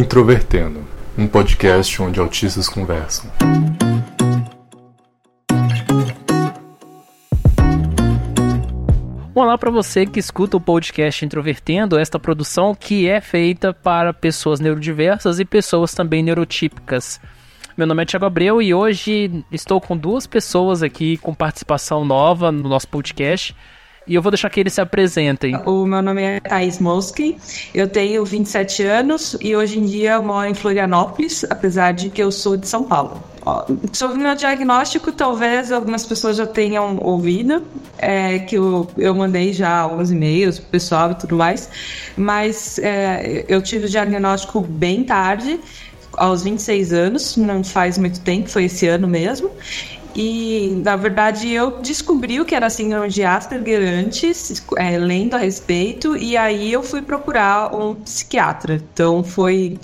Introvertendo, um podcast onde autistas conversam. Olá para você que escuta o podcast Introvertendo, esta produção que é feita para pessoas neurodiversas e pessoas também neurotípicas. Meu nome é Thiago Abreu e hoje estou com duas pessoas aqui com participação nova no nosso podcast. E eu vou deixar que eles se apresentem. O meu nome é Thais Mosky, eu tenho 27 anos e hoje em dia eu moro em Florianópolis, apesar de que eu sou de São Paulo. Sobre o meu diagnóstico, talvez algumas pessoas já tenham ouvido, é, que eu, eu mandei já alguns e-mails pro pessoal e tudo mais, mas é, eu tive o diagnóstico bem tarde, aos 26 anos, não faz muito tempo, foi esse ano mesmo. E, na verdade, eu descobri o que era síndrome de Asperger antes, é, lendo a respeito, e aí eu fui procurar um psiquiatra. Então, foi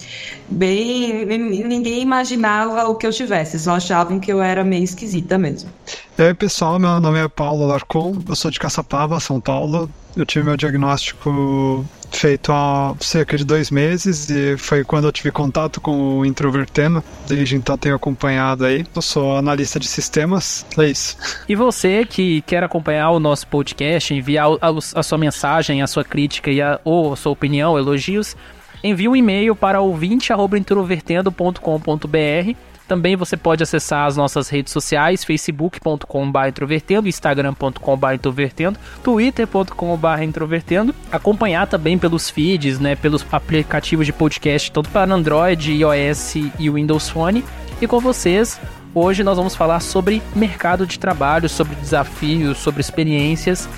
bem. Ninguém imaginava o que eu tivesse, só achavam que eu era meio esquisita mesmo. E aí, pessoal, meu nome é Paulo Larcon, eu sou de Caçapava, São Paulo. Eu tive meu diagnóstico feito há cerca de dois meses e foi quando eu tive contato com o Introvertendo. Desde então tenho acompanhado aí. Eu sou analista de sistemas, é isso. E você que quer acompanhar o nosso podcast, enviar a, a sua mensagem, a sua crítica e a, ou a sua opinião, elogios, envie um e-mail para ouvinte.introvertendo.com.br também você pode acessar as nossas redes sociais, facebook.com.br introvertendo, instagram.com.br introvertendo, twitter.com.br introvertendo, acompanhar também pelos feeds, né, pelos aplicativos de podcast, tanto para Android, iOS e Windows Phone. E com vocês, hoje nós vamos falar sobre mercado de trabalho, sobre desafios, sobre experiências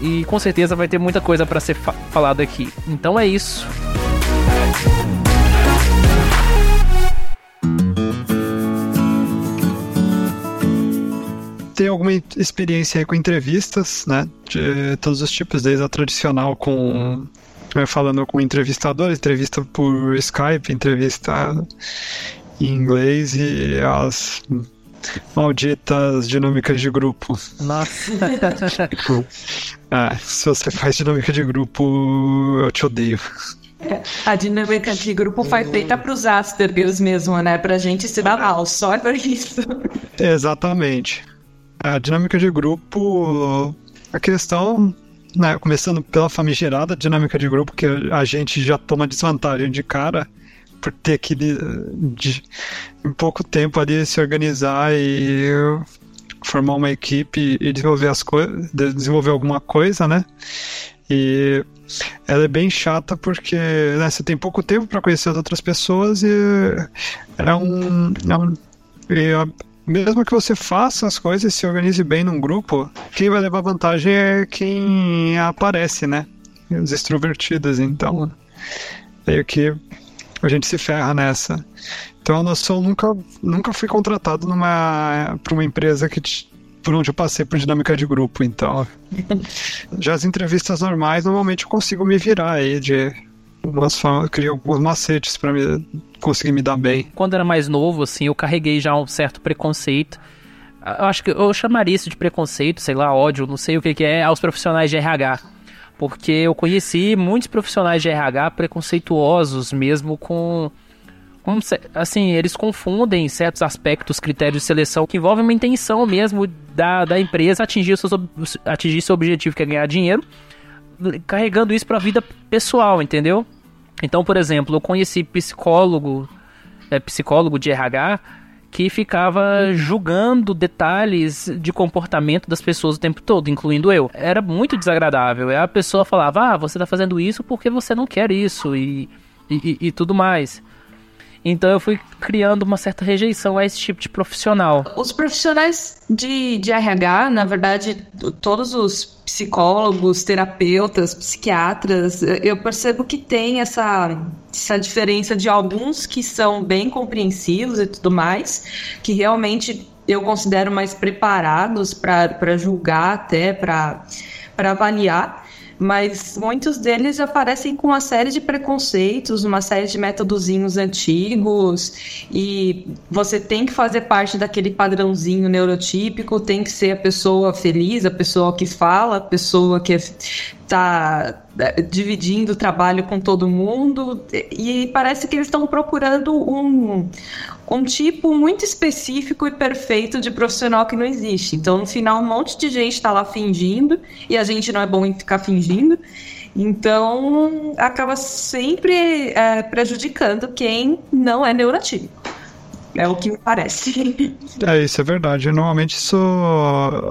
e com certeza vai ter muita coisa para ser fa falado aqui. Então é isso. Tenho alguma experiência com entrevistas, né? De todos os tipos, desde a tradicional com né, falando com entrevistador, entrevista por Skype, entrevista em inglês e as malditas dinâmicas de grupo. Nossa. é, se você faz dinâmica de grupo, eu te odeio. É, a dinâmica de grupo foi feita para os Aspergers mesmo, né? Pra gente se dar mal, só por isso. Exatamente. A dinâmica de grupo, a questão, né, começando pela famigerada dinâmica de grupo, que a gente já toma desvantagem de cara por ter que, de, em pouco tempo ali, se organizar e formar uma equipe e desenvolver as desenvolver alguma coisa, né? E ela é bem chata porque né, você tem pouco tempo para conhecer as outras pessoas e é um, é um e mesmo que você faça as coisas e se organize bem num grupo, quem vai levar vantagem é quem aparece, né? Os extrovertidos, então. Meio que a gente se ferra nessa. Então, a noção nunca, nunca fui contratado numa para uma empresa que por onde eu passei por dinâmica de grupo, então. Já as entrevistas normais, normalmente eu consigo me virar aí de umas criei alguns macetes para conseguir me dar bem. Quando era mais novo, assim, eu carreguei já um certo preconceito. Eu acho que eu chamaria isso de preconceito, sei lá, ódio, não sei o que, que é, aos profissionais de RH. Porque eu conheci muitos profissionais de RH preconceituosos mesmo com assim, eles confundem certos aspectos, critérios de seleção que envolvem uma intenção mesmo da, da empresa atingir, seus, atingir seu objetivo, que é ganhar dinheiro, carregando isso para a vida pessoal, entendeu? Então, por exemplo, eu conheci psicólogo, é, psicólogo de RH que ficava julgando detalhes de comportamento das pessoas o tempo todo, incluindo eu. Era muito desagradável. A pessoa falava: "Ah, você está fazendo isso porque você não quer isso" e, e, e tudo mais. Então eu fui criando uma certa rejeição a esse tipo de profissional. Os profissionais de, de RH, na verdade, todos os psicólogos, terapeutas, psiquiatras, eu percebo que tem essa, essa diferença de alguns que são bem compreensivos e tudo mais, que realmente eu considero mais preparados para julgar, até para avaliar mas muitos deles aparecem com uma série de preconceitos, uma série de métodozinhos antigos, e você tem que fazer parte daquele padrãozinho neurotípico, tem que ser a pessoa feliz, a pessoa que fala, a pessoa que está é, dividindo o trabalho com todo mundo, e parece que eles estão procurando um, um tipo muito específico e perfeito de profissional que não existe. Então, no final, um monte de gente está lá fingindo, e a gente não é bom em ficar fingindo. Então, acaba sempre é, prejudicando quem não é neurotípico. É o que me parece. É, isso é verdade. Normalmente isso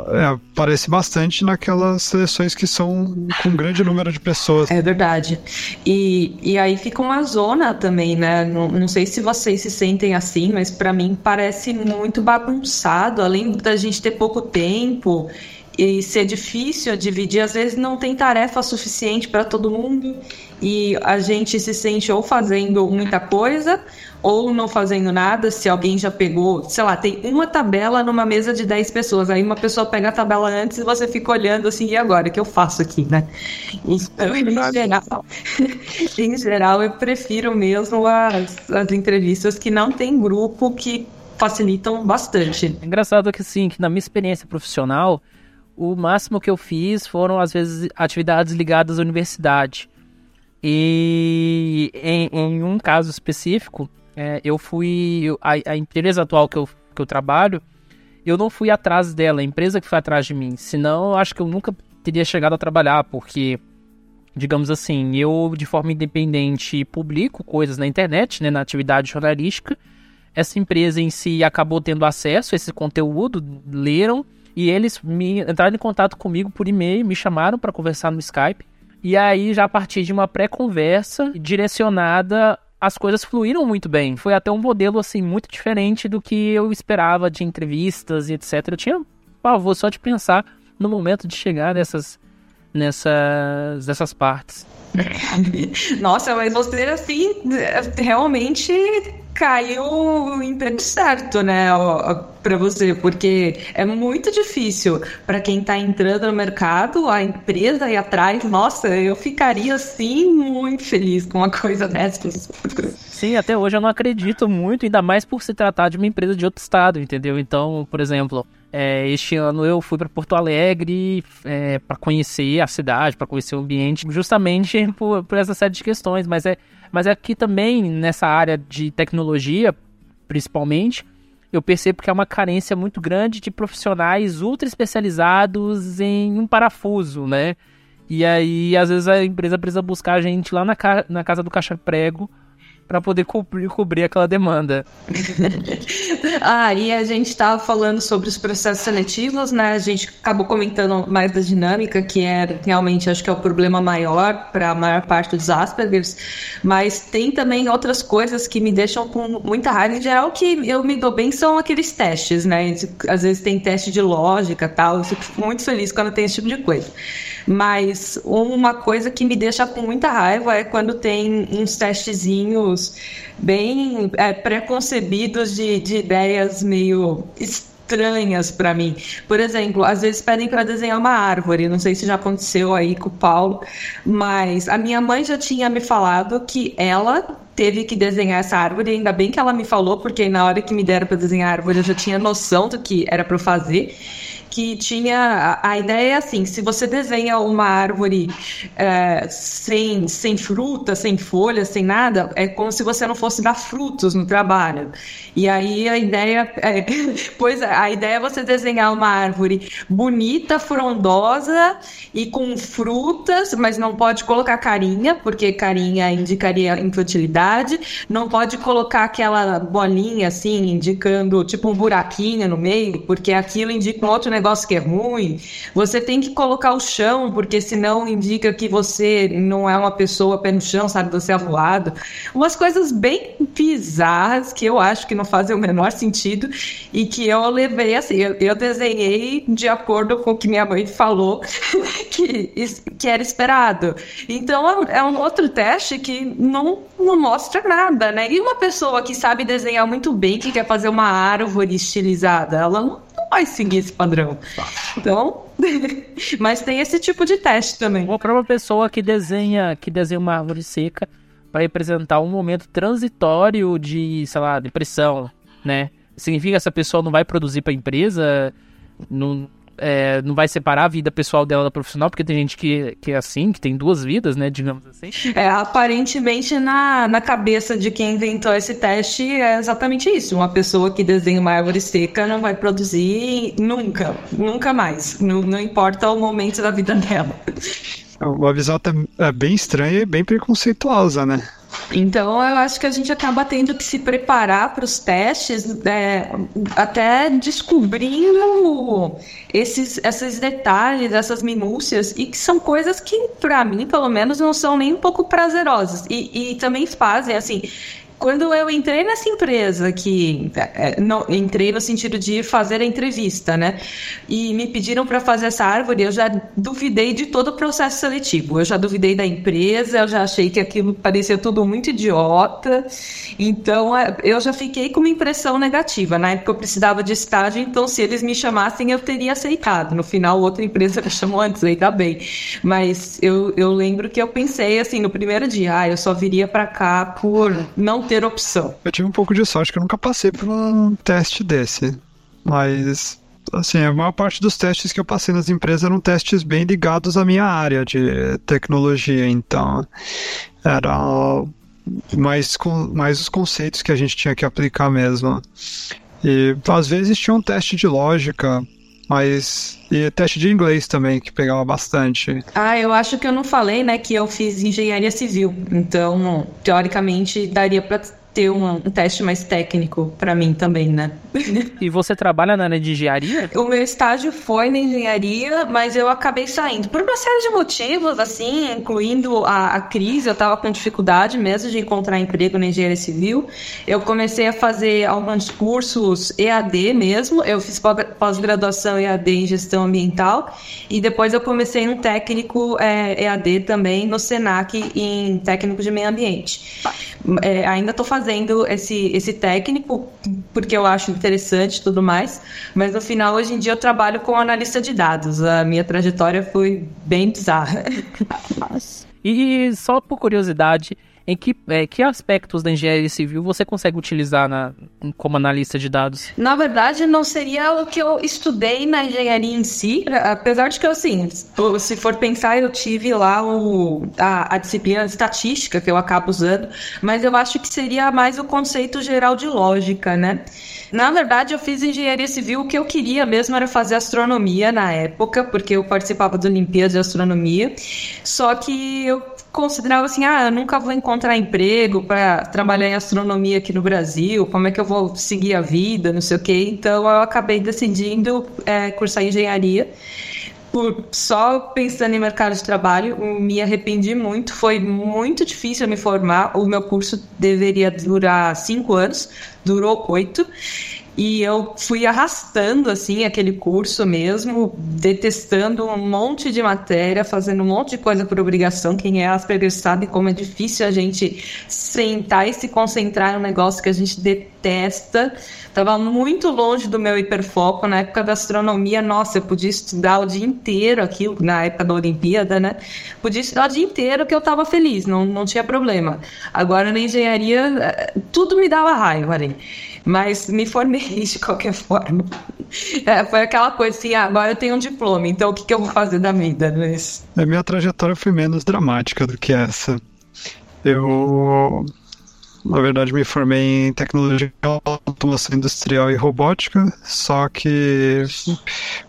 é, aparece bastante naquelas seleções que são com um grande número de pessoas. É verdade. E, e aí fica uma zona também, né? Não, não sei se vocês se sentem assim, mas para mim parece muito bagunçado. Além da gente ter pouco tempo e ser difícil dividir, às vezes não tem tarefa suficiente para todo mundo e a gente se sente ou fazendo muita coisa ou não fazendo nada, se alguém já pegou, sei lá, tem uma tabela numa mesa de 10 pessoas, aí uma pessoa pega a tabela antes e você fica olhando assim, e agora, o que eu faço aqui, né? Então, em geral, em geral, eu prefiro mesmo as, as entrevistas que não tem grupo que facilitam bastante. É engraçado que sim, que na minha experiência profissional, o máximo que eu fiz foram, às vezes, atividades ligadas à universidade. E em, em um caso específico, é, eu fui. A, a, empresa atual que eu, que eu trabalho, eu não fui atrás dela, a empresa que foi atrás de mim. Senão, eu acho que eu nunca teria chegado a trabalhar, porque, digamos assim, eu de forma independente publico coisas na internet, né, na atividade jornalística. Essa empresa em si acabou tendo acesso a esse conteúdo, leram e eles me entraram em contato comigo por e-mail, me chamaram para conversar no Skype. E aí, já a partir de uma pré-conversa direcionada as coisas fluíram muito bem. Foi até um modelo assim muito diferente do que eu esperava de entrevistas e etc. Eu tinha pavor só de pensar no momento de chegar nessas nessas nessas partes. Nossa, mas você assim realmente caiu em tempo certo, né, para você, porque é muito difícil para quem está entrando no mercado, a empresa ir atrás. Nossa, eu ficaria assim muito feliz com uma coisa dessas. Sim, até hoje eu não acredito muito, ainda mais por se tratar de uma empresa de outro estado, entendeu? Então, por exemplo, é, este ano eu fui para Porto Alegre é, para conhecer a cidade, para conhecer o ambiente, justamente por, por essa série de questões. Mas é, mas aqui também, nessa área de tecnologia, principalmente, eu percebo que há uma carência muito grande de profissionais ultra especializados em um parafuso, né? E aí, às vezes, a empresa precisa buscar a gente lá na, ca na casa do caixa-prego para poder cobrir, cobrir aquela demanda. ah, e a gente estava falando sobre os processos seletivos, né? A gente acabou comentando mais da dinâmica, que é realmente acho que é o problema maior para a maior parte dos Aspergers, mas tem também outras coisas que me deixam com muita raiva. Em geral, que eu me dou bem são aqueles testes, né? Às vezes tem teste de lógica tal, eu fico muito feliz quando tem esse tipo de coisa. Mas uma coisa que me deixa com muita raiva é quando tem uns testezinhos bem é, preconcebidos de, de ideias meio estranhas para mim. Por exemplo, às vezes pedem para desenhar uma árvore, não sei se já aconteceu aí com o Paulo, mas a minha mãe já tinha me falado que ela teve que desenhar essa árvore, ainda bem que ela me falou, porque na hora que me deram para desenhar a árvore eu já tinha noção do que era para fazer que tinha. A, a, ideia é assim: se você desenha uma árvore é, sem, sem fruta, sem folhas, sem nada, é como se você não fosse dar frutos no trabalho. E aí a ideia. É, pois é, a ideia é você desenhar uma árvore bonita, frondosa e com frutas, mas não pode colocar carinha, porque carinha indicaria infertilidade. Não pode colocar aquela bolinha assim, indicando tipo um buraquinho no meio, porque aquilo indica um outro negócio negócio que é ruim, você tem que colocar o chão, porque senão indica que você não é uma pessoa pé no chão, sabe? Você é voado. Umas coisas bem bizarras que eu acho que não fazem o menor sentido e que eu levei assim. Eu, eu desenhei de acordo com o que minha mãe falou que, que era esperado. Então é um outro teste que não, não mostra nada, né? E uma pessoa que sabe desenhar muito bem, que quer fazer uma árvore estilizada, ela não vai seguir esse padrão. Então, mas tem esse tipo de teste também. Ou para uma pessoa que desenha, que desenha uma árvore seca para representar um momento transitório de, sei lá, depressão, né? Significa que essa pessoa não vai produzir para a empresa, não, é, não vai separar a vida pessoal dela da profissional, porque tem gente que, que é assim, que tem duas vidas, né, digamos assim. É, aparentemente na, na cabeça de quem inventou esse teste é exatamente isso. Uma pessoa que desenha uma árvore seca não vai produzir nunca, nunca mais. Não, não importa o momento da vida dela. A visão é bem estranha e bem preconceituosa, né? Então, eu acho que a gente acaba tendo que se preparar para os testes, é, até descobrindo esses, esses detalhes, essas minúcias, e que são coisas que, para mim, pelo menos, não são nem um pouco prazerosas. E, e também fazem, assim, quando eu entrei nessa empresa, que é, não, entrei no sentido de fazer a entrevista, né? E me pediram para fazer essa árvore, eu já duvidei de todo o processo seletivo. Eu já duvidei da empresa, eu já achei que aquilo parecia tudo muito idiota. Então, é, eu já fiquei com uma impressão negativa. Na época eu precisava de estágio, então se eles me chamassem, eu teria aceitado. No final, outra empresa me chamou antes, ainda bem. Mas eu, eu lembro que eu pensei assim, no primeiro dia, ah, eu só viria para cá por não ter opção. Eu tive um pouco de sorte que eu nunca passei por um teste desse. Mas, assim, a maior parte dos testes que eu passei nas empresas eram testes bem ligados à minha área de tecnologia. Então, era mais, mais os conceitos que a gente tinha que aplicar mesmo. E às vezes tinha um teste de lógica mas. E teste de inglês também, que pegava bastante. Ah, eu acho que eu não falei, né, que eu fiz engenharia civil. Então, teoricamente, daria para ter um, um teste mais técnico para mim também, né? e você trabalha na área de engenharia? O meu estágio foi na engenharia, mas eu acabei saindo por uma série de motivos, assim, incluindo a, a crise. Eu tava com dificuldade mesmo de encontrar emprego na engenharia civil. Eu comecei a fazer alguns cursos EAD mesmo. Eu fiz pós-graduação EAD em gestão ambiental e depois eu comecei um técnico é, EAD também no Senac em técnico de meio ambiente. É, ainda estou fazendo fazendo esse, esse técnico, porque eu acho interessante e tudo mais, mas no final, hoje em dia, eu trabalho com analista de dados. A minha trajetória foi bem bizarra. e só por curiosidade, em que, é, que aspectos da engenharia civil você consegue utilizar na, como analista de dados? Na verdade, não seria o que eu estudei na engenharia em si, apesar de que, assim, se for pensar, eu tive lá o, a, a disciplina estatística que eu acabo usando, mas eu acho que seria mais o conceito geral de lógica, né? Na verdade, eu fiz engenharia civil, o que eu queria mesmo era fazer astronomia na época, porque eu participava da Olimpíada de Astronomia. Só que eu considerava assim, ah, eu nunca vou encontrar emprego para trabalhar em astronomia aqui no Brasil, como é que eu vou seguir a vida, não sei o quê. Então eu acabei decidindo é, cursar engenharia. Por, só pensando em mercado de trabalho, me arrependi muito. Foi muito difícil me formar. O meu curso deveria durar cinco anos, durou oito. E eu fui arrastando, assim, aquele curso mesmo, detestando um monte de matéria, fazendo um monte de coisa por obrigação. Quem é Asperger sabe como é difícil a gente sentar e se concentrar em um negócio que a gente detesta. Tava muito longe do meu hiperfoco. Na época da astronomia, nossa, eu podia estudar o dia inteiro aquilo, na época da Olimpíada, né? Podia estudar o dia inteiro que eu tava feliz, não, não tinha problema. Agora, na engenharia, eh, tudo me dava raiva ali mas me formei de qualquer forma. É, foi aquela coisa assim, ah, agora eu tenho um diploma, então o que, que eu vou fazer da vida? Mas... A minha trajetória foi menos dramática do que essa. Eu, na verdade, me formei em tecnologia, automação industrial e robótica, só que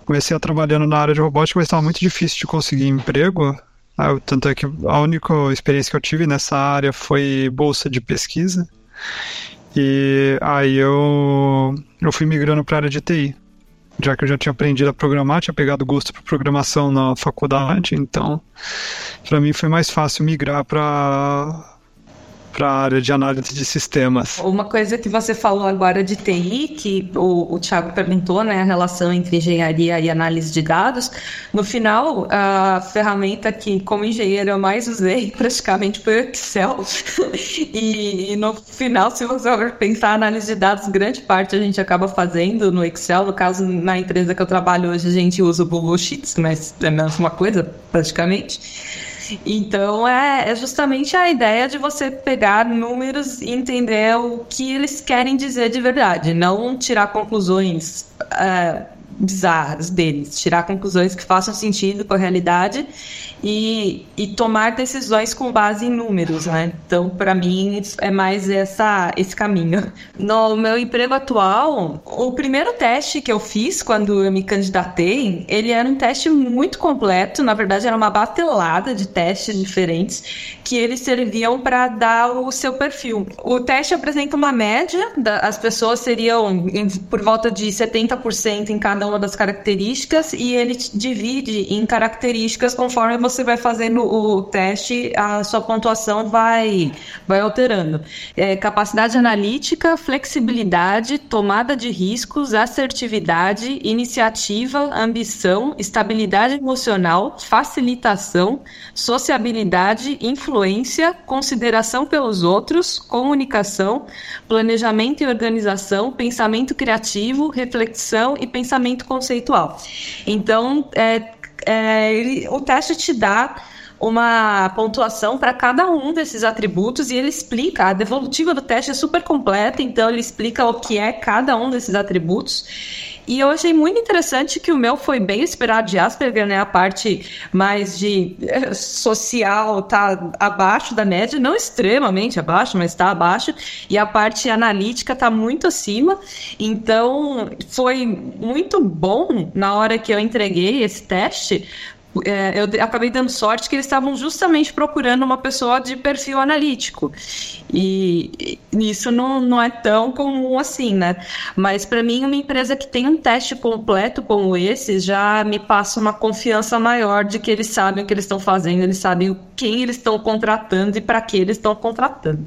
comecei a trabalhando na área de robótica, mas estava muito difícil de conseguir emprego. Ah, tanto é que a única experiência que eu tive nessa área foi bolsa de pesquisa. E aí eu, eu fui migrando para a área de TI. Já que eu já tinha aprendido a programar, tinha pegado gosto por programação na faculdade, então para mim foi mais fácil migrar para para a área de análise de sistemas. Uma coisa que você falou agora de TI, que o, o Thiago perguntou, né, a relação entre engenharia e análise de dados. No final, a ferramenta que, como engenheiro, eu mais usei praticamente foi o Excel. e, e, no final, se você pensar análise de dados, grande parte a gente acaba fazendo no Excel. No caso, na empresa que eu trabalho hoje, a gente usa o Google Sheets, mas é a mesma coisa, praticamente. Então é, é, justamente a ideia de você pegar números e entender o que eles querem dizer de verdade, não tirar conclusões é, bizarras deles, tirar conclusões que façam sentido com a realidade e, e tomar decisões com base em números, né? Então, para mim, é mais essa, esse caminho. No meu emprego atual, o primeiro teste que eu fiz quando eu me candidatei, ele era um teste muito completo, na verdade era uma batelada de testes diferentes que eles serviam para dar o seu perfil. O teste apresenta uma média, as pessoas seriam por volta de 70% em cada uma das características e ele divide em características conforme você vai fazendo o teste, a sua pontuação vai, vai alterando. É, capacidade analítica, flexibilidade, tomada de riscos, assertividade, iniciativa, ambição, estabilidade emocional, facilitação, sociabilidade, influência, consideração pelos outros, comunicação, planejamento e organização, pensamento criativo, reflexão e pensamento conceitual. Então, é, é, ele, o teste te dá uma pontuação para cada um desses atributos e ele explica, a devolutiva do teste é super completa, então ele explica o que é cada um desses atributos. E eu achei muito interessante que o meu foi bem esperado de Asperger, né? A parte mais de eh, social tá abaixo da média, não extremamente abaixo, mas está abaixo. E a parte analítica está muito acima. Então, foi muito bom na hora que eu entreguei esse teste, é, eu acabei dando sorte que eles estavam justamente procurando uma pessoa de perfil analítico. E, e isso não, não é tão comum assim, né? Mas para mim, uma empresa que tem um teste completo como esse já me passa uma confiança maior de que eles sabem o que eles estão fazendo, eles sabem quem eles estão contratando e para que eles estão contratando.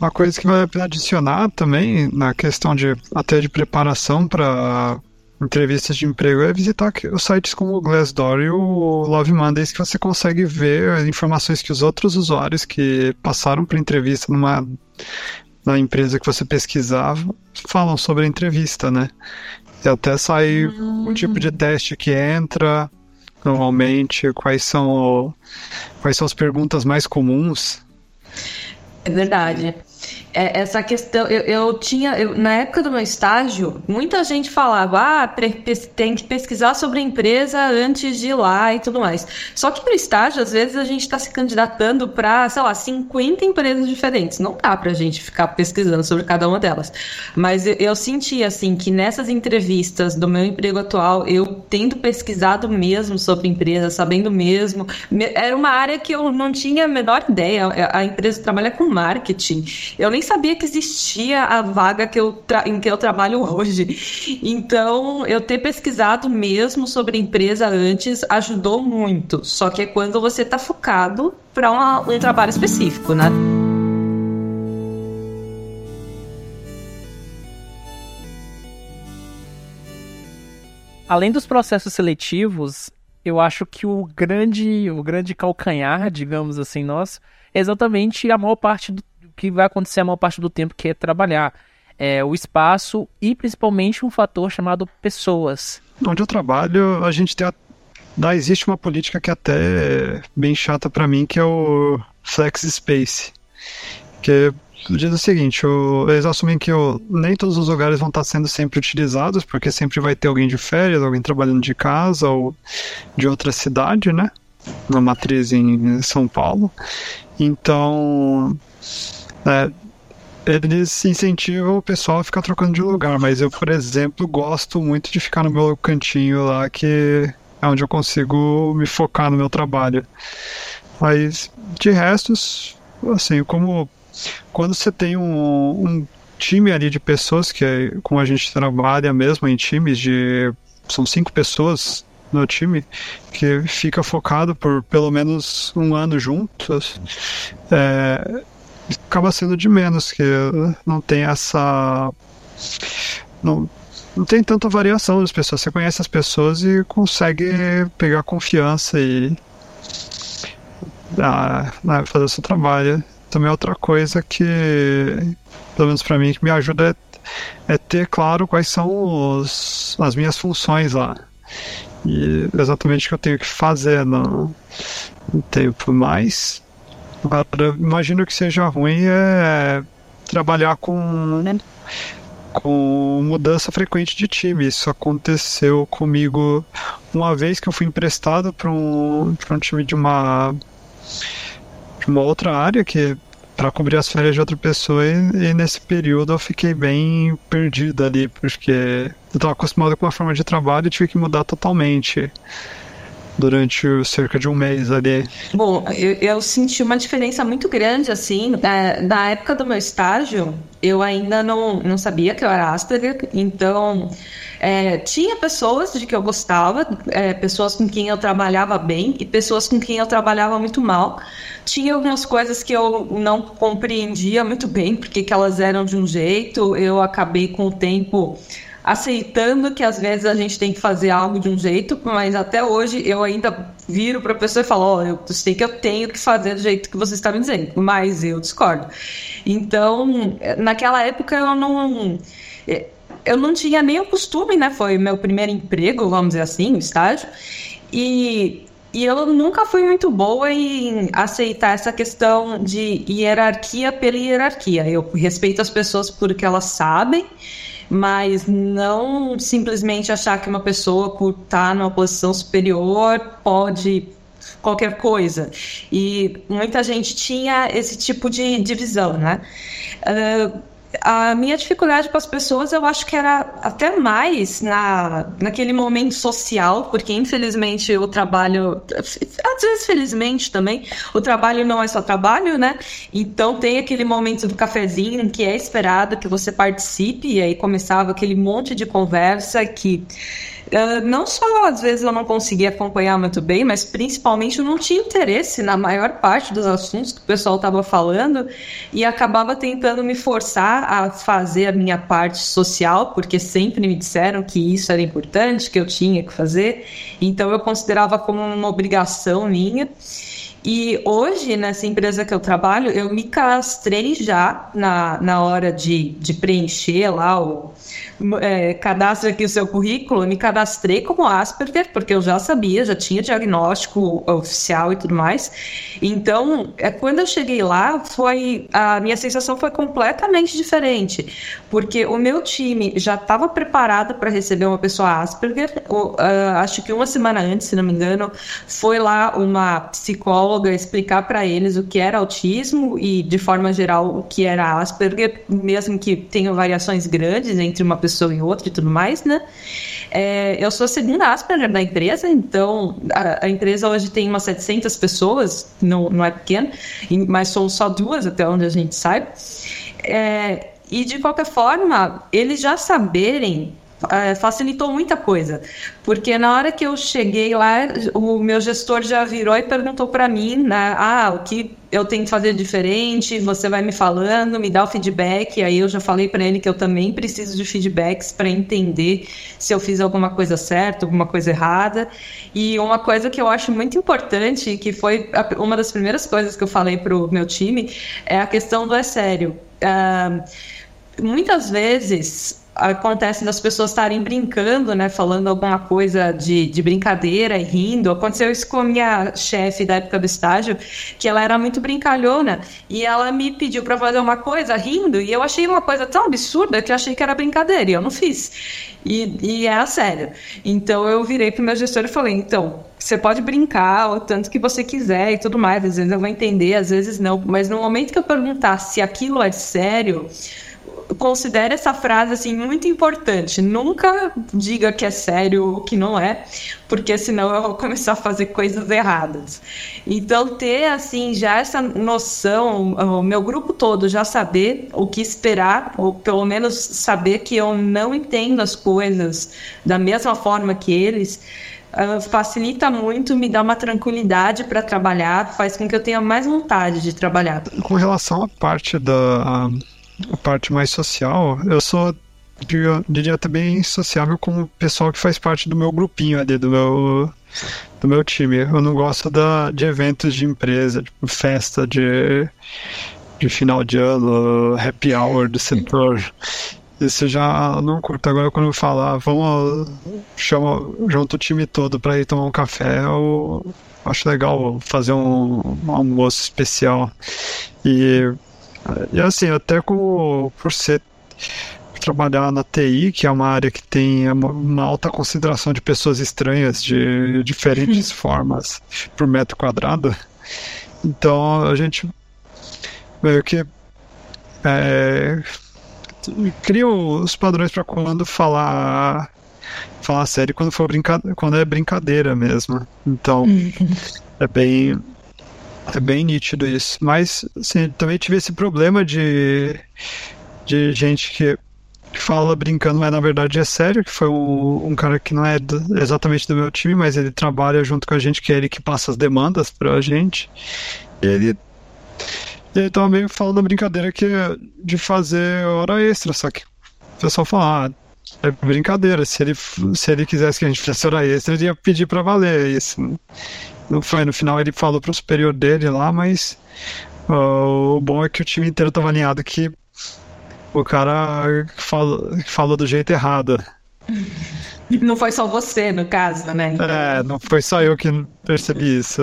Uma coisa que vai adicionar também na questão de até de preparação para entrevistas de emprego é visitar os sites como o Glassdoor e o Love Mondays que você consegue ver as informações que os outros usuários que passaram por entrevista numa na empresa que você pesquisava falam sobre a entrevista, né? E até sair o tipo de teste que entra normalmente, quais são quais são as perguntas mais comuns. É verdade é, essa questão, eu, eu tinha, eu, na época do meu estágio, muita gente falava, ah, tem que pesquisar sobre a empresa antes de ir lá e tudo mais. Só que no estágio, às vezes, a gente está se candidatando para, sei lá, 50 empresas diferentes. Não dá para a gente ficar pesquisando sobre cada uma delas. Mas eu, eu senti, assim, que nessas entrevistas do meu emprego atual, eu tendo pesquisado mesmo sobre empresa, sabendo mesmo, era uma área que eu não tinha a menor ideia. A empresa trabalha com marketing. Eu nem sabia que existia a vaga que eu em que eu trabalho hoje. Então, eu ter pesquisado mesmo sobre empresa antes ajudou muito. Só que é quando você está focado para um trabalho específico, né? Além dos processos seletivos, eu acho que o grande, o grande calcanhar, digamos assim, nosso, é exatamente a maior parte do que vai acontecer a maior parte do tempo, que é trabalhar. É, o espaço e principalmente um fator chamado pessoas. Onde eu trabalho, a gente tem a... existe uma política que é até bem chata para mim, que é o flex space. Que diz o seguinte, eles assumem que nem todos os lugares vão estar sendo sempre utilizados, porque sempre vai ter alguém de férias, alguém trabalhando de casa ou de outra cidade, né? Na matriz em São Paulo. Então, é, eles incentivam o pessoal a ficar trocando de lugar, mas eu, por exemplo, gosto muito de ficar no meu cantinho lá, que é onde eu consigo me focar no meu trabalho. Mas, de restos, assim, como quando você tem um, um time ali de pessoas, que é como a gente trabalha mesmo em times de. São cinco pessoas no time que fica focado por pelo menos um ano juntos. É, acaba sendo de menos, que não tem essa. Não, não tem tanta variação das pessoas. Você conhece as pessoas e consegue pegar confiança e ah, fazer o seu trabalho. Também outra coisa que, pelo menos para mim, que me ajuda é, é, ter claro quais são os, as minhas funções lá. E exatamente o que eu tenho que fazer no, no tempo. Mas Agora, imagino que seja ruim é trabalhar com, com mudança frequente de time. Isso aconteceu comigo uma vez que eu fui emprestado para um, um time de uma, de uma outra área que para cobrir as férias de outra pessoa e, e, nesse período eu fiquei bem perdido ali porque eu estava acostumado com uma forma de trabalho e tive que mudar totalmente durante cerca de um mês ali? Bom, eu, eu senti uma diferença muito grande, assim, da, da, época do meu estágio, eu ainda não, não sabia que eu era Asperger, então é, tinha pessoas de que eu gostava, é, pessoas com quem eu trabalhava bem e pessoas com quem eu trabalhava muito mal. Tinha algumas coisas que eu não compreendia muito bem, porque elas eram de um jeito, eu acabei com o tempo aceitando que às vezes a gente tem que fazer algo de um jeito, mas até hoje eu ainda viro para a pessoa e falo: oh, eu sei que eu tenho que fazer do jeito que você está me dizendo, mas eu discordo. Então, naquela época eu não. Eu não tinha nem o costume, né? Foi meu primeiro emprego, vamos dizer assim, estágio. E e eu nunca fui muito boa em aceitar essa questão de hierarquia pela hierarquia. Eu respeito as pessoas porque elas sabem mas não simplesmente achar que uma pessoa, por estar numa posição superior, pode qualquer coisa. E muita gente tinha esse tipo de divisão, né? Uh, a minha dificuldade com as pessoas eu acho que era até mais na, naquele momento social, porque infelizmente o trabalho, às vezes felizmente também, o trabalho não é só trabalho, né? Então tem aquele momento do cafezinho que é esperado que você participe, e aí começava aquele monte de conversa que Uh, não só às vezes eu não conseguia acompanhar muito bem, mas principalmente eu não tinha interesse na maior parte dos assuntos que o pessoal estava falando e acabava tentando me forçar a fazer a minha parte social, porque sempre me disseram que isso era importante, que eu tinha que fazer, então eu considerava como uma obrigação minha. E hoje, nessa empresa que eu trabalho, eu me cadastrei já na, na hora de, de preencher lá o, é, cadastre aqui o seu currículo, eu me cadastrei como Asperger, porque eu já sabia, já tinha diagnóstico oficial e tudo mais. Então, é, quando eu cheguei lá, foi a minha sensação foi completamente diferente, porque o meu time já estava preparado para receber uma pessoa Asperger. O, uh, acho que uma semana antes, se não me engano, foi lá uma psicóloga explicar para eles o que era autismo e, de forma geral, o que era Asperger, mesmo que tenham variações grandes entre uma pessoa em outra e tudo mais, né? É, eu sou a segunda Asperger da empresa, então a, a, empresa hoje tem umas 700 pessoas, não, não é pequena, mas são só duas até onde a gente sabe. É, e de qualquer forma, eles já saberem facilitou muita coisa, porque na hora que eu cheguei lá, o meu gestor já virou e perguntou para mim, né, ah, o que eu tenho que fazer diferente, você vai me falando, me dá o feedback, aí eu já falei para ele que eu também preciso de feedbacks para entender se eu fiz alguma coisa certa, alguma coisa errada, e uma coisa que eu acho muito importante, que foi uma das primeiras coisas que eu falei pro meu time, é a questão do é sério. Uh, muitas vezes acontece das pessoas estarem brincando, né? Falando alguma coisa de, de brincadeira e rindo. Aconteceu isso com a minha chefe da época do estágio, que ela era muito brincalhona e ela me pediu para fazer uma coisa rindo e eu achei uma coisa tão absurda que eu achei que era brincadeira e eu não fiz. E, e era sério. Então eu virei pro meu gestor e falei: então, você pode brincar o tanto que você quiser e tudo mais. Às vezes eu vou entender, às vezes não. Mas no momento que eu perguntar se aquilo é sério considere essa frase assim muito importante. Nunca diga que é sério ou que não é, porque senão eu vou começar a fazer coisas erradas. Então ter assim já essa noção, o meu grupo todo já saber o que esperar, ou pelo menos saber que eu não entendo as coisas da mesma forma que eles. uh, facilita muito, me dá uma tranquilidade para trabalhar, faz com que eu tenha mais vontade de trabalhar. Com relação à parte da a parte mais social, eu sou diria, diria bem sociável com o pessoal que faz parte do meu grupinho ali, do meu do meu time. Eu não gosto da, de eventos de empresa, tipo festa de, de final de ano, happy hour do setor. Isso já não curto. Agora, quando eu falar, vamos, chama, junto o time todo para ir tomar um café, eu acho legal fazer um, um almoço especial. E, e assim, até com, por ser trabalhar na TI, que é uma área que tem uma alta consideração de pessoas estranhas de diferentes formas por metro quadrado. Então a gente meio que é, cria os padrões para quando falar falar sério quando for brincadeira, quando é brincadeira mesmo. Então é bem é bem nítido isso. Mas assim, também tive esse problema de de gente que fala brincando, mas na verdade é sério, que foi um, cara que não é do, exatamente do meu time, mas ele trabalha junto com a gente, que é ele que passa as demandas pra gente. Ele, ele tava meio falando brincadeira que de fazer hora extra, só que o pessoal fala, ah, é brincadeira, se ele, se ele quisesse que a gente fizesse hora extra, ele ia pedir pra valer isso. Não foi, no final ele falou pro superior dele lá, mas uh, o bom é que o time inteiro tava alinhado que o cara falou, falou do jeito errado. Não foi só você, no caso, né? É, não foi só eu que percebi isso.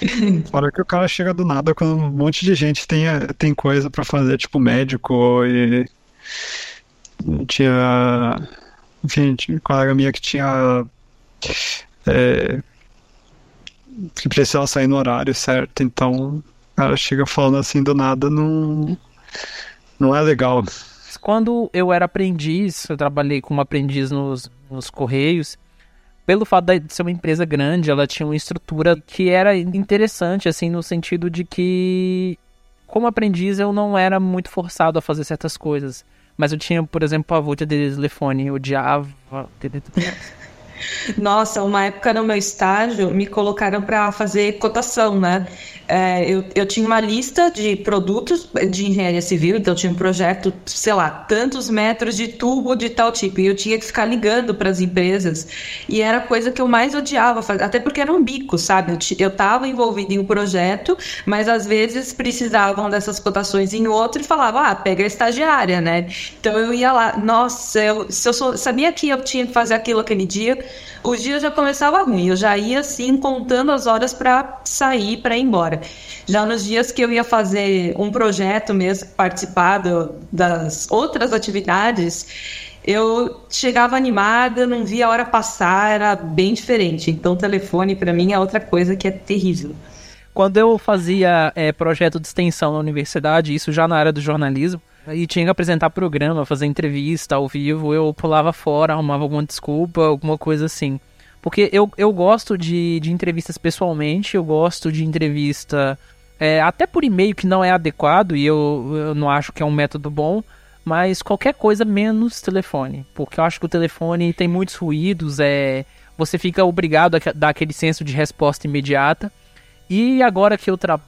Fora que o cara chega do nada quando um monte de gente tem, tem coisa para fazer, tipo médico e. Tinha. Enfim, tinha uma colega minha que tinha. É, que precisava sair no horário certo, então cara chega falando assim do nada, não. Não é legal. Quando eu era aprendiz, eu trabalhei como aprendiz nos, nos Correios. Pelo fato de ser uma empresa grande, ela tinha uma estrutura que era interessante, assim, no sentido de que, como aprendiz, eu não era muito forçado a fazer certas coisas. Mas eu tinha, por exemplo, pavor de telefone, eu odiava Nossa, uma época no meu estágio me colocaram para fazer cotação, né? é, eu, eu tinha uma lista de produtos de engenharia civil, então tinha um projeto, sei lá, tantos metros de tubo de tal tipo, e eu tinha que ficar ligando para as empresas, e era a coisa que eu mais odiava fazer, até porque era um bico, sabe? Eu estava envolvido em um projeto, mas às vezes precisavam dessas cotações em outro e falava, ah, pega a estagiária, né? Então eu ia lá, nossa, eu, se eu sou, sabia que eu tinha que fazer aquilo aquele dia, o dia já começava ruim, eu já ia assim contando as horas para sair, para ir embora. Já nos dias que eu ia fazer um projeto mesmo, participar do, das outras atividades, eu chegava animada, não via a hora passar, era bem diferente. Então, telefone para mim é outra coisa que é terrível. Quando eu fazia é, projeto de extensão na universidade, isso já na área do jornalismo, e tinha que apresentar programa, fazer entrevista ao vivo, eu pulava fora, arrumava alguma desculpa, alguma coisa assim. Porque eu, eu gosto de, de entrevistas pessoalmente, eu gosto de entrevista é, até por e-mail que não é adequado e eu, eu não acho que é um método bom, mas qualquer coisa menos telefone. Porque eu acho que o telefone tem muitos ruídos, é, você fica obrigado a dar aquele senso de resposta imediata. E agora que eu, tra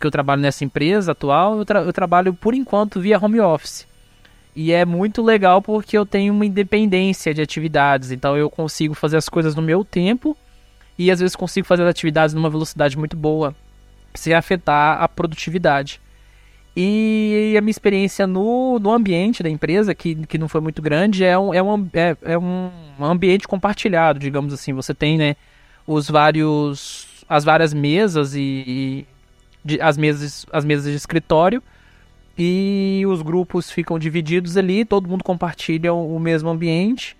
que eu trabalho nessa empresa atual, eu, tra eu trabalho por enquanto via home office. E é muito legal porque eu tenho uma independência de atividades, então eu consigo fazer as coisas no meu tempo e às vezes consigo fazer as atividades numa velocidade muito boa, sem afetar a produtividade. E a minha experiência no, no ambiente da empresa, que, que não foi muito grande, é um, é, um, é, é um ambiente compartilhado, digamos assim. Você tem né, os vários, as várias mesas e, e de, as, mesas, as mesas de escritório e os grupos ficam divididos ali, todo mundo compartilha o mesmo ambiente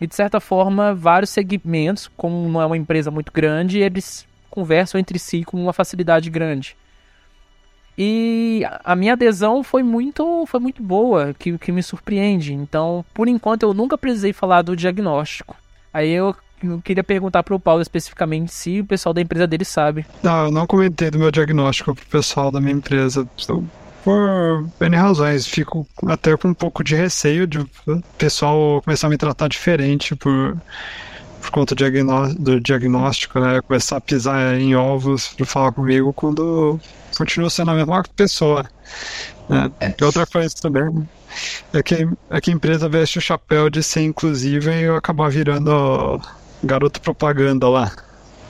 e de certa forma vários segmentos, como não é uma empresa muito grande, eles conversam entre si com uma facilidade grande. E a minha adesão foi muito, foi muito boa, que, que me surpreende. Então, por enquanto, eu nunca precisei falar do diagnóstico. Aí eu, eu queria perguntar para o Paulo especificamente se o pessoal da empresa dele sabe. Não, eu não comentei do meu diagnóstico pro pessoal da minha empresa. Estou por N razões. Fico até com um pouco de receio de o pessoal começar a me tratar diferente por, por conta do, diagnó do diagnóstico, né? Começar a pisar em ovos para falar comigo quando continua sendo a mesma pessoa. Né? E outra coisa também é que, é que a empresa veste o chapéu de ser inclusiva e eu acabar virando garoto propaganda lá.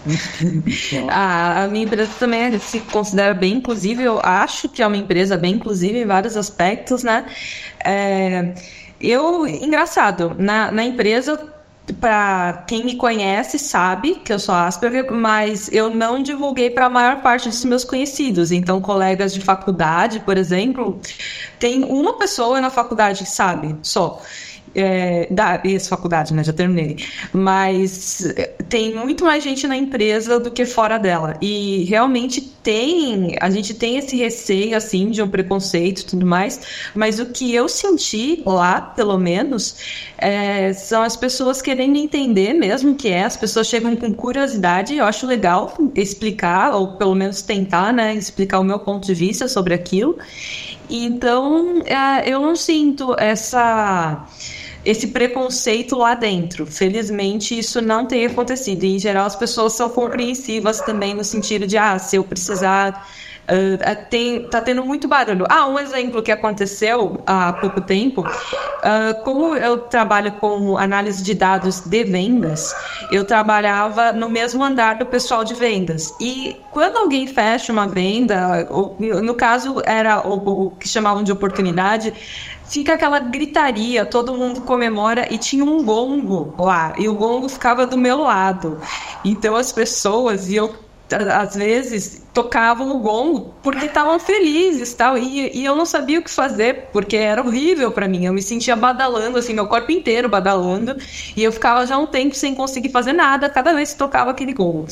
a, a minha empresa também se considera bem inclusiva, eu acho que é uma empresa bem inclusiva em vários aspectos, né? É, eu, engraçado, na, na empresa para quem me conhece sabe que eu sou Asperger, mas eu não divulguei para a maior parte dos meus conhecidos. Então, colegas de faculdade, por exemplo, tem uma pessoa na faculdade que sabe só é, da ex-faculdade, né? Já terminei. Mas é, tem muito mais gente na empresa do que fora dela. E realmente tem, a gente tem esse receio, assim, de um preconceito e tudo mais. Mas o que eu senti lá, pelo menos, é, são as pessoas querendo entender mesmo o que é. As pessoas chegam com curiosidade. Eu acho legal explicar, ou pelo menos tentar, né? Explicar o meu ponto de vista sobre aquilo. Então, é, eu não sinto essa esse preconceito lá dentro. Felizmente, isso não tem acontecido. E, em geral, as pessoas são compreensivas também no sentido de, ah, se eu precisar Uh, tem, tá tendo muito barulho. Ah, um exemplo que aconteceu há pouco tempo, uh, como eu trabalho com análise de dados de vendas, eu trabalhava no mesmo andar do pessoal de vendas. E quando alguém fecha uma venda, no caso era o, o que chamavam de oportunidade, fica aquela gritaria, todo mundo comemora e tinha um gongo lá, e o gongo ficava do meu lado. Então as pessoas, eu às vezes tocavam o gongo porque estavam felizes tal e, e eu não sabia o que fazer porque era horrível para mim. Eu me sentia badalando assim meu corpo inteiro badalando e eu ficava já um tempo sem conseguir fazer nada cada vez que tocava aquele gongo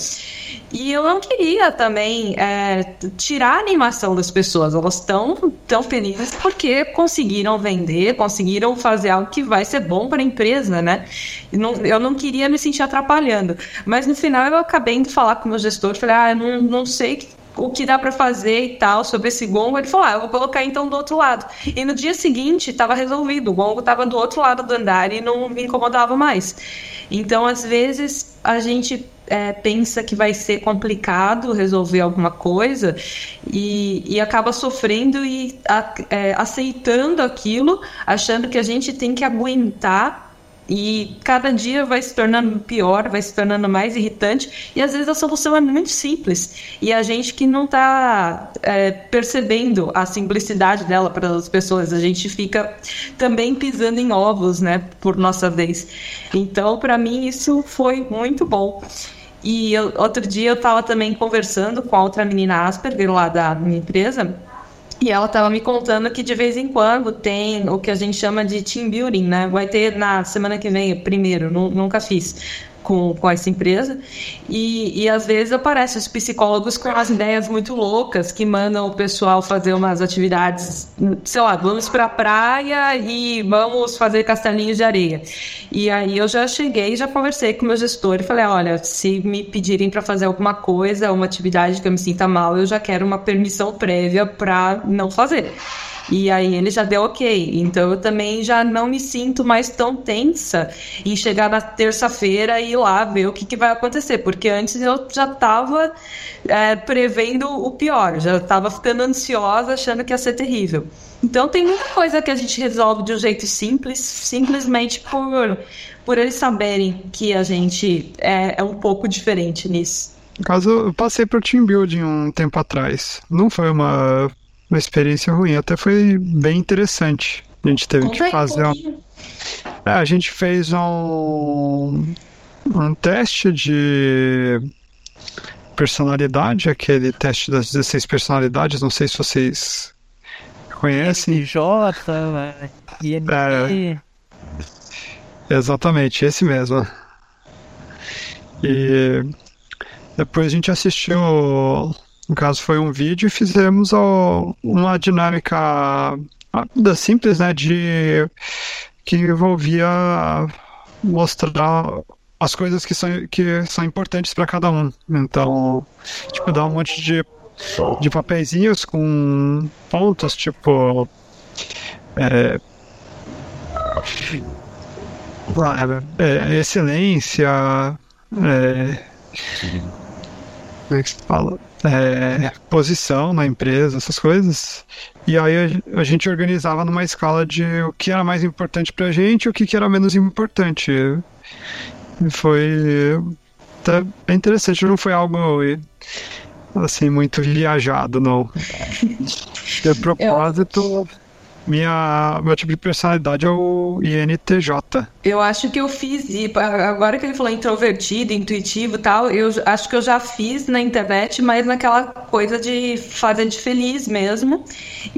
e eu não queria também é, tirar a animação das pessoas elas estão tão felizes porque conseguiram vender conseguiram fazer algo que vai ser bom para a empresa né não, eu não queria me sentir atrapalhando mas no final eu acabei indo falar com o meu gestor falei ah eu não, não sei o que dá para fazer e tal sobre esse gongo. Ele falou: ah, eu vou colocar então do outro lado. E no dia seguinte estava resolvido, o gongo estava do outro lado do andar e não me incomodava mais. Então, às vezes, a gente é, pensa que vai ser complicado resolver alguma coisa e, e acaba sofrendo e a, é, aceitando aquilo, achando que a gente tem que aguentar e cada dia vai se tornando pior, vai se tornando mais irritante, e às vezes a solução é muito simples. E a gente que não está é, percebendo a simplicidade dela para as pessoas, a gente fica também pisando em ovos, né, por nossa vez. Então, para mim, isso foi muito bom. E eu, outro dia eu estava também conversando com a outra menina Asperger lá da minha empresa, e ela estava me contando que de vez em quando tem o que a gente chama de team building, né? Vai ter na semana que vem, primeiro, nunca fiz com, com essa empresa. E, e às vezes aparecem os psicólogos com umas ideias muito loucas que mandam o pessoal fazer umas atividades, sei lá, vamos para a praia e vamos fazer castelinhos de areia. E aí eu já cheguei, já conversei com o meu gestor e falei: olha, se me pedirem para fazer alguma coisa, uma atividade que eu me sinta mal, eu já quero uma permissão prévia para não fazer. E aí ele já deu ok. Então eu também já não me sinto mais tão tensa em chegar na terça-feira e ir lá ver o que, que vai acontecer. Porque antes eu já estava é, prevendo o pior, já estava ficando ansiosa, achando que ia ser terrível. Então tem muita coisa que a gente resolve de um jeito simples, simplesmente por, por eles saberem que a gente é, é um pouco diferente nisso. No caso, eu passei por team building um tempo atrás. Não foi uma uma experiência ruim, até foi bem interessante. A gente teve que fazer uma... é, a gente fez um, um teste de personalidade, aquele teste das 16 personalidades, não sei se vocês conhecem. J, INT. É, exatamente, esse mesmo. E depois a gente assistiu no caso, foi um vídeo e fizemos uma dinâmica rápida, simples, né? De que envolvia mostrar as coisas que são, que são importantes para cada um. Então, tipo, dar um monte de, de papeizinhos com pontos, tipo. É, é, excelência, é, como é que se fala? É, posição na empresa, essas coisas. E aí a, a, gente organizava numa escala de o que era mais importante pra gente e o que, que era menos importante. Foi até bem interessante, não foi algo assim muito viajado, não. De propósito. Eu minha, meu tipo de personalidade é o INTJ. Eu acho que eu fiz, agora que ele falou introvertido, intuitivo tal, eu acho que eu já fiz na internet, mas naquela coisa de fazer de feliz mesmo.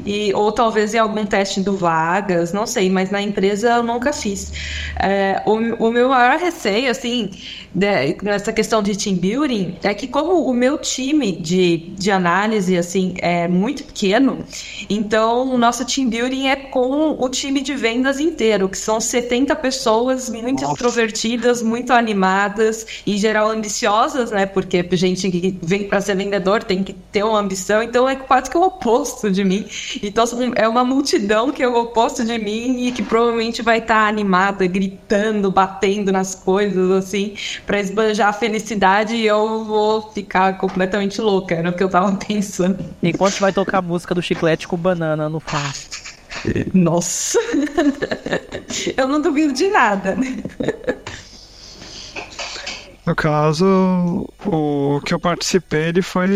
E, ou talvez em algum teste do Vagas, não sei, mas na empresa eu nunca fiz. É, o, o meu maior receio, assim, de, nessa questão de team building, é que como o meu time de, de análise, assim, é muito pequeno, então o nosso team building é com o time de vendas inteiro, que são 70 pessoas muito Nossa. extrovertidas, muito animadas, em geral ambiciosas, né? Porque gente que vem para ser vendedor tem que ter uma ambição, então é quase que o oposto de mim. Então é uma multidão que é o oposto de mim e que provavelmente vai estar tá animada, gritando, batendo nas coisas, assim, para esbanjar a felicidade e eu vou ficar completamente louca, era o que eu tava pensando. Enquanto vai tocar a música do chiclete com banana no fácil. Nossa! Eu não duvido de nada. No caso, o que eu participei ele foi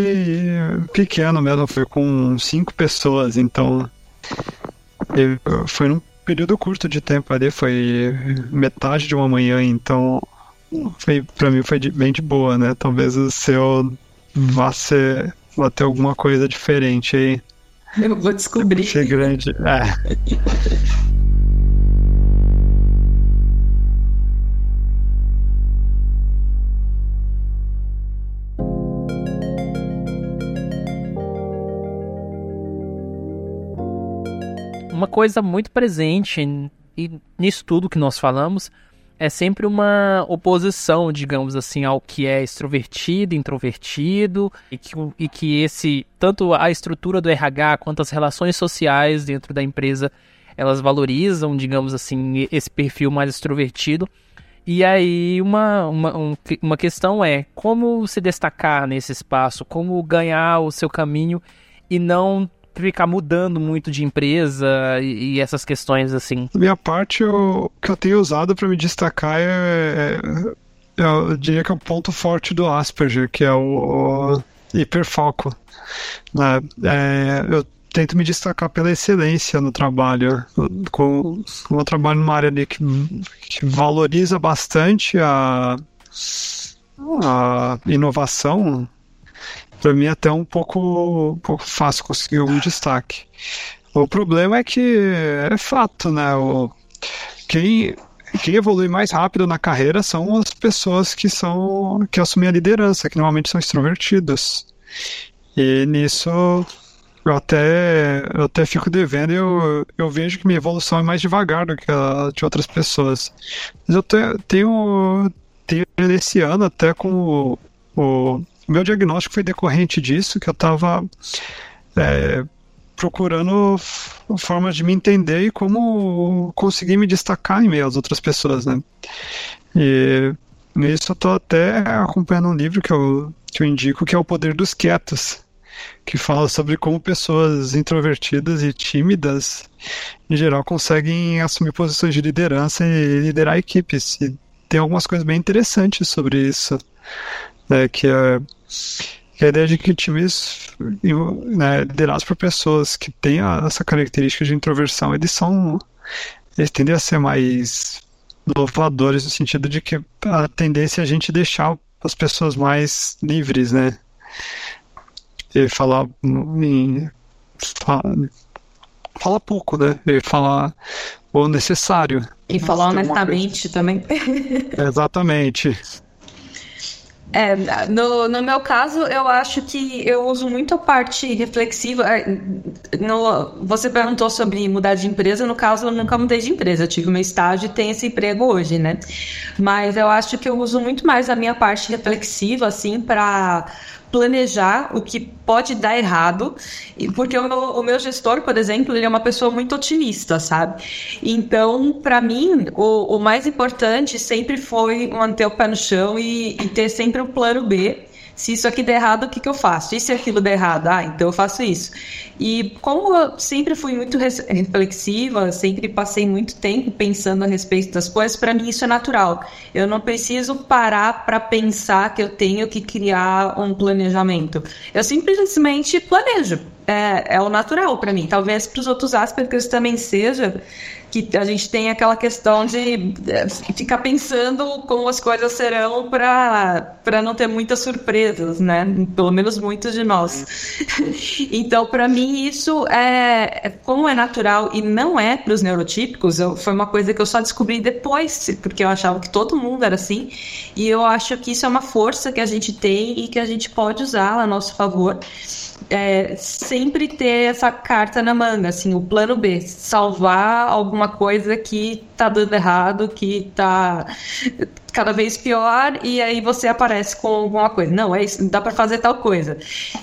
pequeno mesmo, foi com cinco pessoas, então foi num período curto de tempo ali, foi metade de uma manhã, então foi, pra mim foi de, bem de boa, né? Talvez o seu vá ser vá ter alguma coisa diferente aí. Eu vou descobrir. Ser grande. É. Uma coisa muito presente e nisso tudo que nós falamos é sempre uma oposição, digamos assim, ao que é extrovertido, introvertido, e que, e que esse, tanto a estrutura do RH quanto as relações sociais dentro da empresa, elas valorizam, digamos assim, esse perfil mais extrovertido. E aí uma, uma, um, uma questão é como se destacar nesse espaço, como ganhar o seu caminho e não ficar mudando muito de empresa e, e essas questões assim? Minha parte, o que eu tenho usado para me destacar é, é, é, eu diria que é o ponto forte do Asperger, que é o, o hiperfoco. Né? É, eu tento me destacar pela excelência no trabalho. Com eu trabalho numa área ali que, que valoriza bastante a, a inovação, para mim é até um pouco, um pouco fácil conseguir um destaque. O problema é que é fato, né? O, quem, quem evolui mais rápido na carreira são as pessoas que são que assumem a liderança, que normalmente são extrovertidas. E nisso eu até, eu até fico devendo e eu, eu vejo que minha evolução é mais devagar do que a de outras pessoas. Mas eu te, tenho, tenho esse ano até com o o meu diagnóstico foi decorrente disso, que eu estava é, procurando formas de me entender e como conseguir me destacar em meio às outras pessoas, né? E nisso eu estou até acompanhando um livro que eu, que eu indico, que é O Poder dos Quietos, que fala sobre como pessoas introvertidas e tímidas, em geral, conseguem assumir posições de liderança e liderar equipes. E tem algumas coisas bem interessantes sobre isso né, que, é, a ideia de que times né, liderados por pessoas que têm essa característica de introversão, eles são eles tendem a ser mais inovadores no sentido de que a tendência é a gente deixar as pessoas mais livres, né? E falar em, fala, pouco, né? E falar o necessário. E falar honestamente também. Exatamente. É, no, no meu caso, eu acho que eu uso muito a parte reflexiva. É, no, você perguntou sobre mudar de empresa, no caso, eu nunca mudei de empresa. Eu tive meu estágio e tenho esse emprego hoje, né? Mas eu acho que eu uso muito mais a minha parte reflexiva, assim, para planejar o que pode dar errado, porque o meu, o meu gestor, por exemplo, ele é uma pessoa muito otimista, sabe? Então, para mim, o, o, mais importante sempre foi manter o pé no chão e, e ter sempre um plano B se isso aqui der errado, o que, que eu faço? E se aquilo der errado? Ah, então eu faço isso. E como eu sempre fui muito reflexiva, sempre passei muito tempo pensando a respeito das coisas, para mim isso é natural. Eu não preciso parar para pensar que eu tenho que criar um planejamento. Eu simplesmente planejo. É, é o natural para mim. Talvez para os outros Aspergers também seja, que a gente tem aquela questão de é, ficar pensando como as coisas serão para não ter muitas surpresas, né? Pelo menos muitos de nós. então, para mim, isso é, é, como é natural e não é para os neurotípicos, eu, foi uma coisa que eu só descobri depois, porque eu achava que todo mundo era assim, e eu acho que isso é uma força que a gente tem e que a gente pode usar a nosso favor é, sempre ter essa carta na manga, assim, o plano B, salvar alguma coisa que tá dando errado, que tá cada vez pior, e aí você aparece com alguma coisa. Não, é isso, dá para fazer tal coisa.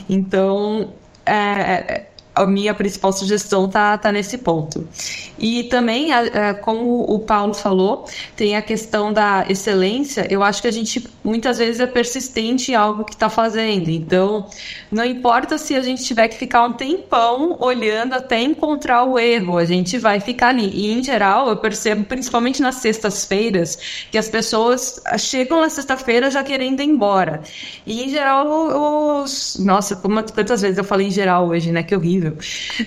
Então, é, é a minha principal sugestão tá, tá nesse ponto. E também, como o Paulo falou, tem a questão da excelência. Eu acho que a gente muitas vezes é persistente em algo que está fazendo. Então, não importa se a gente tiver que ficar um tempão olhando até encontrar o erro, a gente vai ficar ali. E, em geral, eu percebo, principalmente nas sextas-feiras, que as pessoas chegam na sexta-feira já querendo ir embora. E, em geral, os. Nossa, quantas vezes eu falei em geral hoje, né? Que horrível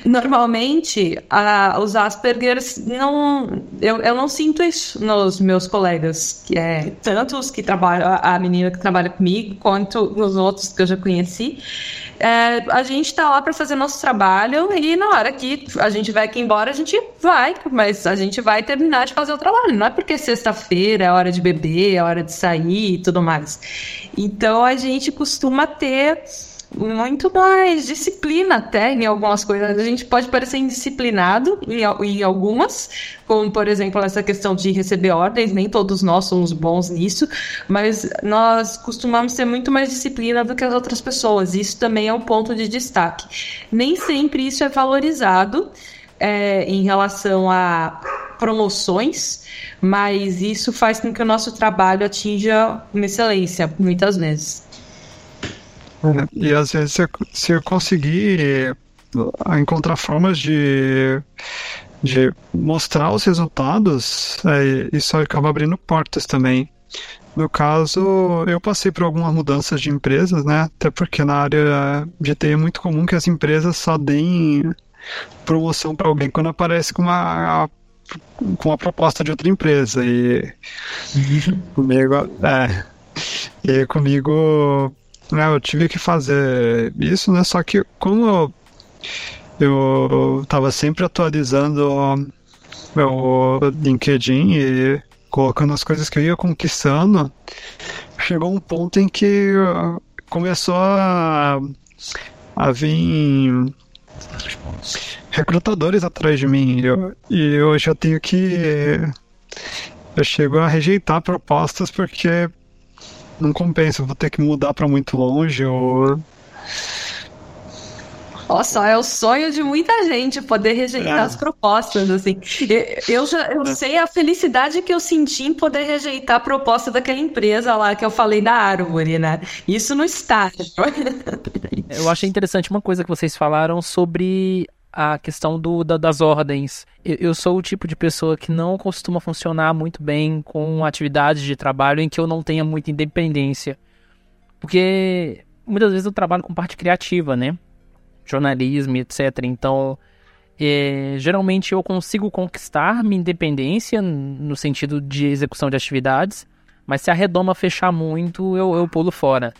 Normalmente, a, os Aspergers não. Eu, eu não sinto isso nos meus colegas, que é tanto os que trabalham, a menina que trabalha comigo, quanto nos outros que eu já conheci. É, a gente está lá para fazer nosso trabalho e na hora que a gente vai aqui embora, a gente vai, mas a gente vai terminar de fazer o trabalho. Não é porque sexta-feira é hora de beber, é hora de sair e tudo mais. Então a gente costuma ter muito mais disciplina até em algumas coisas. A gente pode parecer indisciplinado em, algumas, como por exemplo essa questão de receber ordens, nem todos nós somos bons nisso, mas nós costumamos ter muito mais disciplina do que as outras pessoas. Isso também é um ponto de destaque. Nem sempre isso é valorizado é, em relação a promoções, mas isso faz com que o nosso trabalho atinja uma excelência, muitas vezes. É, e às vezes se, se eu conseguir eh, encontrar formas de, de mostrar os resultados, é, isso acaba abrindo portas também. No caso, eu passei por algumas mudanças de empresas, né? Até porque na área de TI é muito comum que as empresas só deem promoção para alguém quando aparece com uma com uma proposta de outra empresa e comigo é, e comigo né, eu tive que fazer isso, né? Só que como eu, eu tava sempre atualizando meu LinkedIn e colocando as coisas que eu ia conquistando, chegou um ponto em que começou a, a vir recrutadores atrás de mim eu, e eu já tenho que eu chego a rejeitar propostas porque não compensa, vou ter que mudar para muito longe ou. Nossa, é o sonho de muita gente poder rejeitar é. as propostas, assim. Eu já eu é. sei a felicidade que eu senti em poder rejeitar a proposta daquela empresa lá que eu falei da árvore, né? Isso no estágio. Eu achei interessante uma coisa que vocês falaram sobre a questão do, da, das ordens. Eu, eu, sou o tipo de pessoa que não costuma funcionar muito bem com atividades de trabalho em que eu não tenha muita independência. Porque muitas vezes eu trabalho com parte criativa, né? Jornalismo, etc. Então, é, geralmente eu consigo conquistar minha independência no sentido de execução de atividades, mas se a redoma fechar muito, eu, eu pulo fora.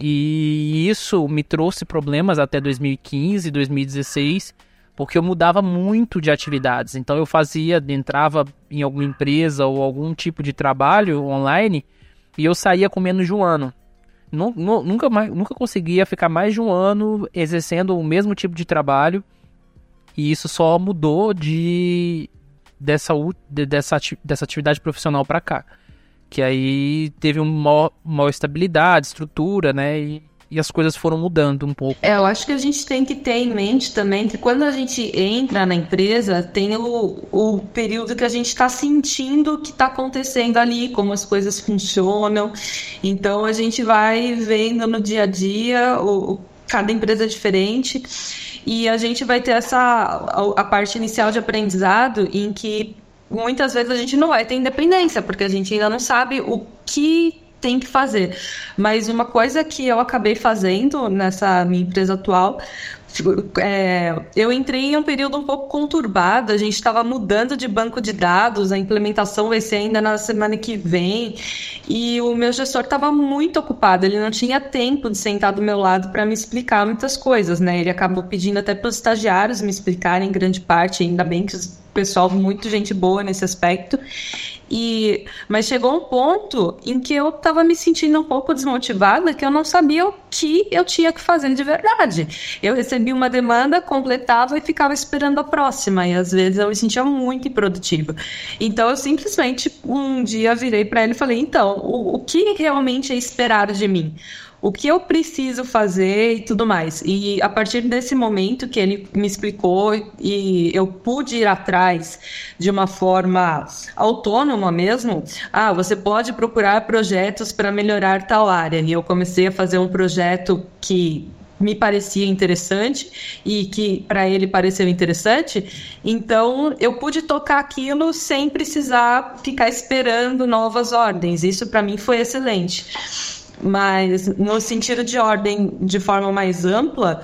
E isso me trouxe problemas até 2015, 2016 porque eu mudava muito de atividades. Então eu fazia, entrava em alguma empresa ou algum tipo de trabalho online e eu saía com menos de um ano. Nunca, mais, nunca conseguia ficar mais de um ano exercendo o mesmo tipo de trabalho e isso só mudou de dessa, dessa, dessa atividade profissional para cá. Que aí teve uma maior, estabilidade, estrutura, né? E, e as coisas foram mudando um pouco. É, eu acho que a gente tem que ter em mente também que quando a gente entra na empresa, tem o, o período que a gente está sentindo o que está acontecendo ali, como as coisas funcionam. Então a gente vai vendo no dia a dia, o, cada empresa é diferente. E a gente vai ter essa a, a parte inicial de aprendizado em que muitas vezes a gente não vai ter independência, porque a gente ainda não sabe o que tem que fazer. Mas uma coisa que eu acabei fazendo nessa minha empresa atual é, eu entrei em um período um pouco conturbado, a gente estava mudando de banco de dados, a implementação vai ser ainda na semana que vem, e o meu gestor estava muito ocupado, ele não tinha tempo de sentar do meu lado para me explicar muitas coisas, né? Ele acabou pedindo até para os estagiários me explicarem em grande parte, ainda bem que o pessoal muito gente boa nesse aspecto. E, mas chegou um ponto em que eu estava me sentindo um pouco desmotivada, que eu não sabia o que eu tinha que fazer de verdade. Eu recebi uma demanda, completava e ficava esperando a próxima, e às vezes eu me sentia muito improdutiva. Então eu simplesmente um dia virei para ele e falei: então, o, o que realmente é esperado de mim? O que eu preciso fazer e tudo mais. E a partir desse momento que ele me explicou e eu pude ir atrás de uma forma autônoma mesmo, ah, você pode procurar projetos para melhorar tal área. E eu comecei a fazer um projeto que me parecia interessante e que para ele pareceu interessante, então eu pude tocar aquilo sem precisar ficar esperando novas ordens. Isso para mim foi excelente. Mas no sentido de ordem de forma mais ampla,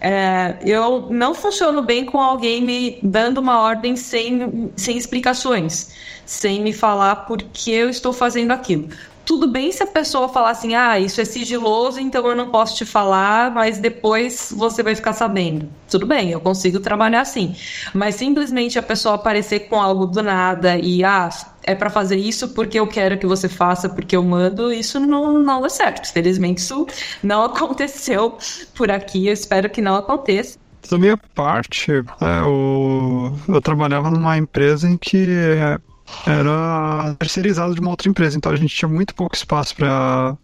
é, eu não funciono bem com alguém me dando uma ordem sem, sem explicações, sem me falar por que eu estou fazendo aquilo. Tudo bem se a pessoa falar assim, ah, isso é sigiloso, então eu não posso te falar, mas depois você vai ficar sabendo. Tudo bem, eu consigo trabalhar assim. Mas simplesmente a pessoa aparecer com algo do nada e, ah, é para fazer isso porque eu quero que você faça, porque eu mando, isso não, não é certo. Felizmente isso não aconteceu por aqui, eu espero que não aconteça. Da minha parte, é, eu, eu trabalhava numa empresa em que era terceirizado de uma outra empresa, então a gente tinha muito pouco espaço para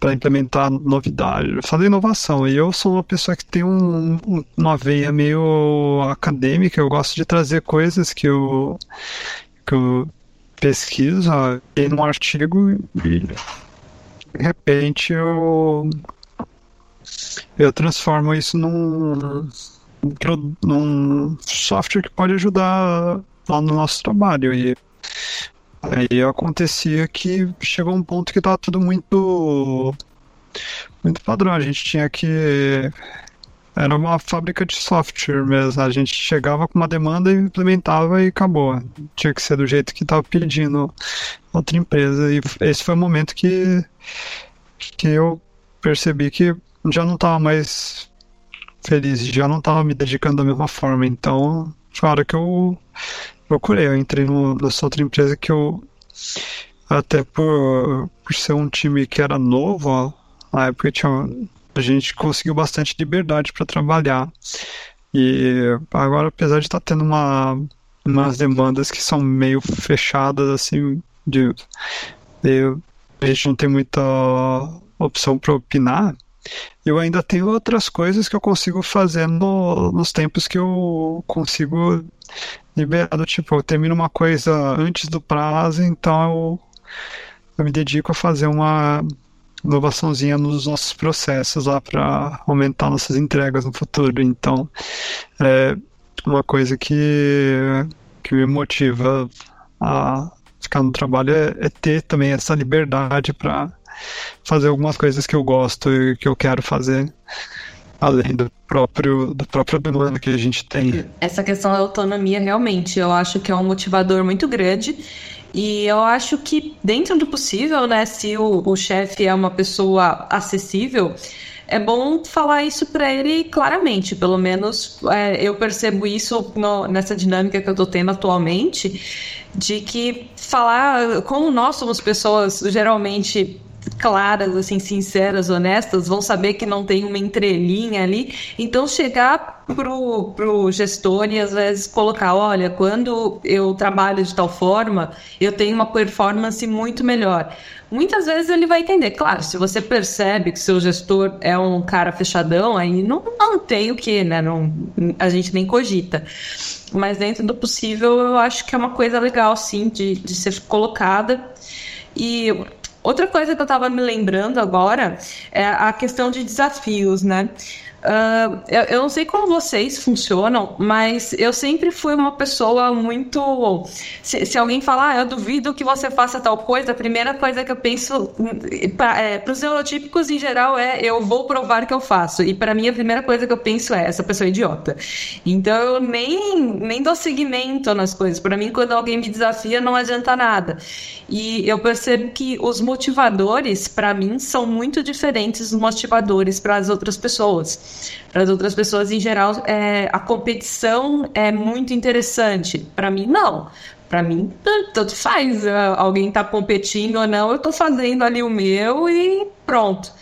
para implementar novidade, fazer inovação. E eu sou uma pessoa que tem um, uma veia meio acadêmica, eu gosto de trazer coisas que eu, que eu pesquiso em um artigo e de repente eu eu transformo isso num, num software que pode ajudar lá no nosso trabalho. E Aí acontecia que chegou um ponto que estava tudo muito muito padrão. A gente tinha que era uma fábrica de software mesmo. A gente chegava com uma demanda e implementava e acabou. Tinha que ser do jeito que estava pedindo outra empresa. E esse foi o momento que, que eu percebi que já não estava mais feliz, já não estava me dedicando da mesma forma. Então, hora que eu procurei. Eu entrei no, nessa outra empresa que eu, até por, por ser um time que era novo, na época tinha, a gente conseguiu bastante liberdade para trabalhar. E agora, apesar de estar tá tendo uma, umas demandas que são meio fechadas, assim, de, de a gente não tem muita opção para opinar, eu ainda tenho outras coisas que eu consigo fazer no, nos tempos que eu consigo liberado. Tipo, eu termino uma coisa antes do prazo, então eu, eu me dedico a fazer uma inovaçãozinha nos nossos processos lá para aumentar nossas entregas no futuro. Então, é uma coisa que, que me motiva a ficar no trabalho é, é ter também essa liberdade para fazer algumas coisas que eu gosto e que eu quero fazer além do próprio do próprio demanda que a gente tem. Essa questão da autonomia realmente, eu acho que é um motivador muito grande. E eu acho que dentro do possível, né, se o, o chefe é uma pessoa acessível, é bom falar isso para ele claramente. Pelo menos é, eu percebo isso no, nessa dinâmica que eu tô tendo atualmente, de que falar como nós somos pessoas geralmente claras, assim, sinceras, honestas, vão saber que não tem uma entrelinha ali. Então, chegar pro, pro gestor e às vezes colocar, olha, quando eu trabalho de tal forma, eu tenho uma performance muito melhor. Muitas vezes ele vai entender. Claro, se você percebe que seu gestor é um cara fechadão, aí não, não tem o que, né? Não, a gente nem cogita. Mas dentro do possível, eu acho que é uma coisa legal, sim, de, de ser colocada. E outra coisa que eu estava me lembrando agora é a questão de desafios, né? Uh, eu, eu, não sei como vocês funcionam, mas eu sempre fui uma pessoa muito. Se, se alguém falar, ah, eu duvido que você faça tal coisa, a primeira coisa que eu penso para é, os neurotípicos em geral é eu vou provar que eu faço. E para mim a primeira coisa que eu penso é essa pessoa é idiota. Então eu nem, nem dou seguimento nas coisas. Para mim, quando alguém me desafia, não adianta nada. E eu percebo que os motivadores, para mim, são muito diferentes dos motivadores para as outras pessoas para as outras pessoas em geral é, a competição é muito interessante. Para mim não. Para mim tanto faz. É, alguém está competindo ou não, eu estou fazendo ali o meu e pronto.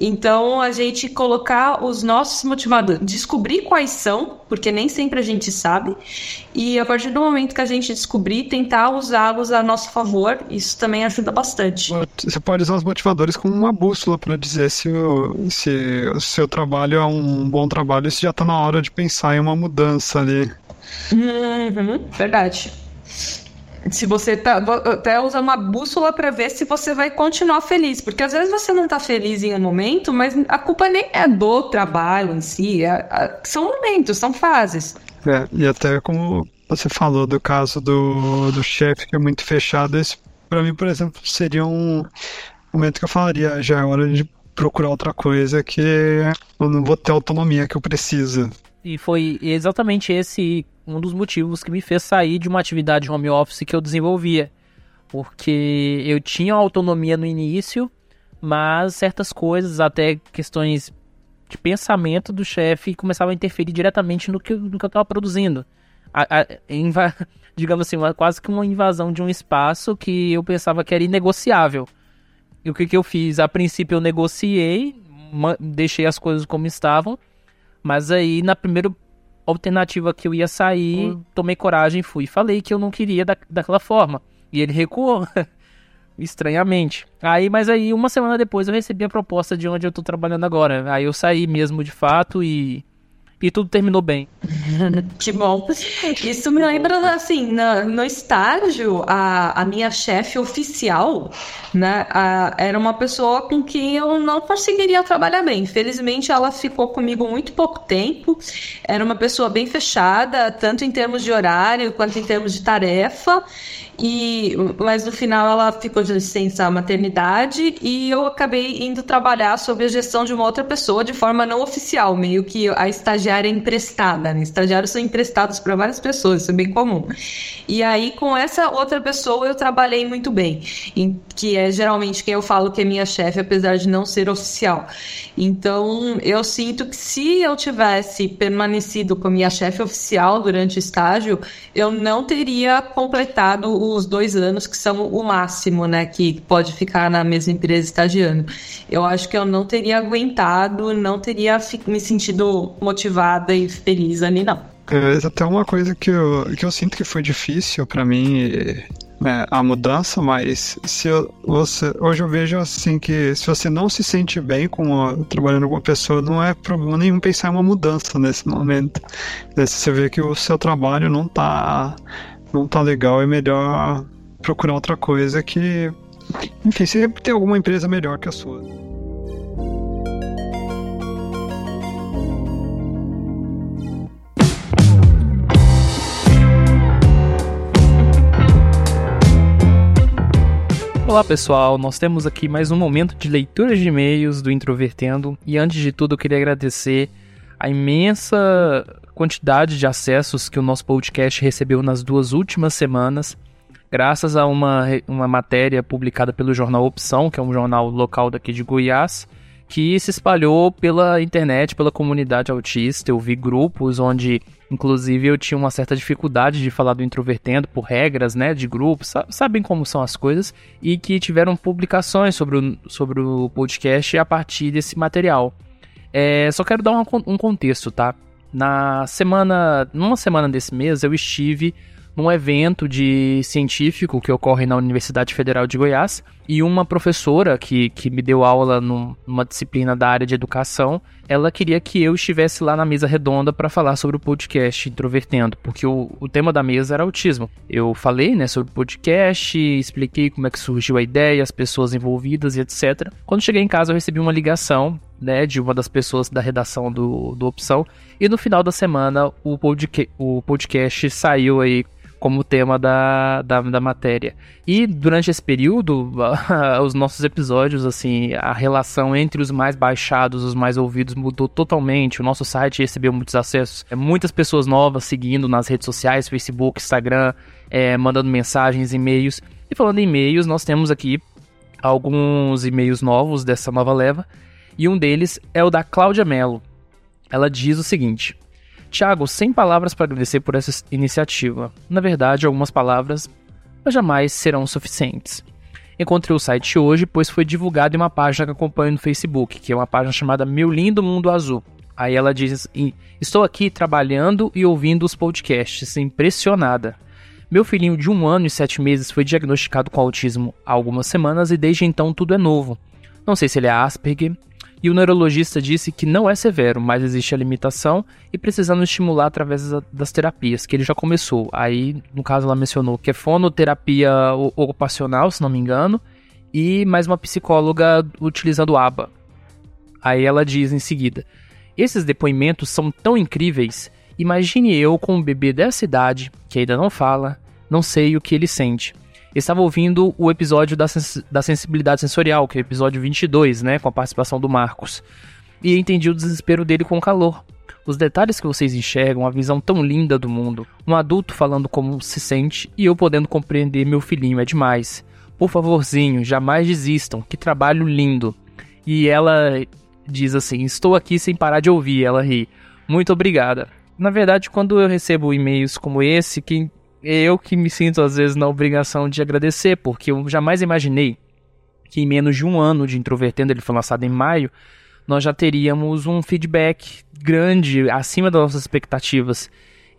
Então, a gente colocar os nossos motivadores, descobrir quais são, porque nem sempre a gente sabe, e a partir do momento que a gente descobrir, tentar usá-los a nosso favor, isso também ajuda bastante. Você pode usar os motivadores como uma bússola para dizer se o, se o seu trabalho é um bom trabalho e se já está na hora de pensar em uma mudança ali. Uhum, verdade se você tá até usa uma bússola para ver se você vai continuar feliz, porque às vezes você não está feliz em um momento, mas a culpa nem é do trabalho em si, é, é, são momentos, são fases. É, e até como você falou do caso do, do chefe que é muito fechado, esse para mim, por exemplo, seria um momento que eu falaria, já é hora de procurar outra coisa que eu não vou ter a autonomia que eu preciso. E foi exatamente esse um dos motivos que me fez sair de uma atividade home office que eu desenvolvia. Porque eu tinha autonomia no início, mas certas coisas, até questões de pensamento do chefe, começavam a interferir diretamente no que, no que eu estava produzindo. A, a, digamos assim, uma, quase que uma invasão de um espaço que eu pensava que era inegociável. E o que, que eu fiz? A princípio eu negociei, deixei as coisas como estavam, mas aí na primeira alternativa que eu ia sair, hum. tomei coragem e fui. Falei que eu não queria da, daquela forma. E ele recuou. Estranhamente. Aí, mas aí, uma semana depois, eu recebi a proposta de onde eu tô trabalhando agora. Aí eu saí mesmo de fato e e tudo terminou bem. que bom. Isso me lembra, assim, no, no estágio, a, a minha chefe oficial, né, a, era uma pessoa com quem eu não conseguiria trabalhar bem. Infelizmente, ela ficou comigo muito pouco tempo. Era uma pessoa bem fechada, tanto em termos de horário quanto em termos de tarefa. E, mas no final ela ficou de licença maternidade e eu acabei indo trabalhar sob a gestão de uma outra pessoa de forma não oficial, meio que a estagiária emprestada. Né? Estagiários são emprestados para várias pessoas, isso é bem comum. E aí com essa outra pessoa eu trabalhei muito bem, que é geralmente quem eu falo que é minha chefe, apesar de não ser oficial. Então eu sinto que se eu tivesse permanecido com minha chefe oficial durante o estágio, eu não teria completado os dois anos que são o máximo, né, que pode ficar na mesma empresa estagiando. Eu acho que eu não teria aguentado, não teria me sentido motivada e feliz ali, não. É até uma coisa que eu, que eu sinto que foi difícil para mim é, a mudança, mas se eu, você, hoje eu vejo assim que se você não se sente bem com trabalhando com uma pessoa, não é problema nenhum pensar em uma mudança nesse momento. Se você vê que o seu trabalho não está não tá legal, é melhor procurar outra coisa que. Enfim, sempre tem alguma empresa melhor que a sua. Olá pessoal, nós temos aqui mais um momento de leitura de e-mails do Introvertendo. E antes de tudo eu queria agradecer a imensa quantidade de acessos que o nosso podcast recebeu nas duas últimas semanas, graças a uma, uma matéria publicada pelo jornal Opção, que é um jornal local daqui de Goiás, que se espalhou pela internet, pela comunidade autista. Eu vi grupos onde, inclusive, eu tinha uma certa dificuldade de falar do introvertendo por regras, né, de grupos, sabem como são as coisas, e que tiveram publicações sobre o, sobre o podcast a partir desse material. É, só quero dar um, um contexto, tá? Na semana, numa semana desse mês, eu estive num evento de científico que ocorre na Universidade Federal de Goiás e uma professora que, que me deu aula numa disciplina da área de educação, ela queria que eu estivesse lá na mesa redonda para falar sobre o podcast Introvertendo, porque o, o tema da mesa era autismo. Eu falei né, sobre o podcast, expliquei como é que surgiu a ideia, as pessoas envolvidas e etc. Quando cheguei em casa eu recebi uma ligação né, de uma das pessoas da redação do, do Opção. E no final da semana o, podca o podcast saiu aí como tema da, da, da matéria. E durante esse período, os nossos episódios, assim, a relação entre os mais baixados, os mais ouvidos mudou totalmente. O nosso site recebeu muitos acessos, é, muitas pessoas novas seguindo nas redes sociais, Facebook, Instagram, é, mandando mensagens, e-mails. E falando em e-mails, nós temos aqui alguns e-mails novos dessa nova leva. E um deles é o da Cláudia Mello. Ela diz o seguinte: Tiago, sem palavras para agradecer por essa iniciativa. Na verdade, algumas palavras, mas jamais serão suficientes. Encontrei o site hoje, pois foi divulgado em uma página que acompanho no Facebook, que é uma página chamada Meu Lindo Mundo Azul. Aí ela diz: Estou aqui trabalhando e ouvindo os podcasts, impressionada. Meu filhinho de um ano e sete meses foi diagnosticado com autismo há algumas semanas e desde então tudo é novo. Não sei se ele é Asperger, e o neurologista disse que não é severo, mas existe a limitação e precisando estimular através das terapias, que ele já começou. Aí, no caso, ela mencionou que é fonoterapia ocupacional, se não me engano, e mais uma psicóloga utilizando ABA. Aí ela diz em seguida: Esses depoimentos são tão incríveis. Imagine eu com um bebê dessa idade, que ainda não fala, não sei o que ele sente estava ouvindo o episódio da, sens da sensibilidade sensorial, que é o episódio 22, né, com a participação do Marcos. E entendi o desespero dele com o calor. Os detalhes que vocês enxergam, a visão tão linda do mundo, um adulto falando como se sente e eu podendo compreender meu filhinho é demais. Por favorzinho, jamais desistam, que trabalho lindo. E ela diz assim: Estou aqui sem parar de ouvir. Ela ri. Muito obrigada. Na verdade, quando eu recebo e-mails como esse, que eu que me sinto às vezes na obrigação de agradecer, porque eu jamais imaginei que em menos de um ano de Introvertendo, ele foi lançado em maio, nós já teríamos um feedback grande, acima das nossas expectativas.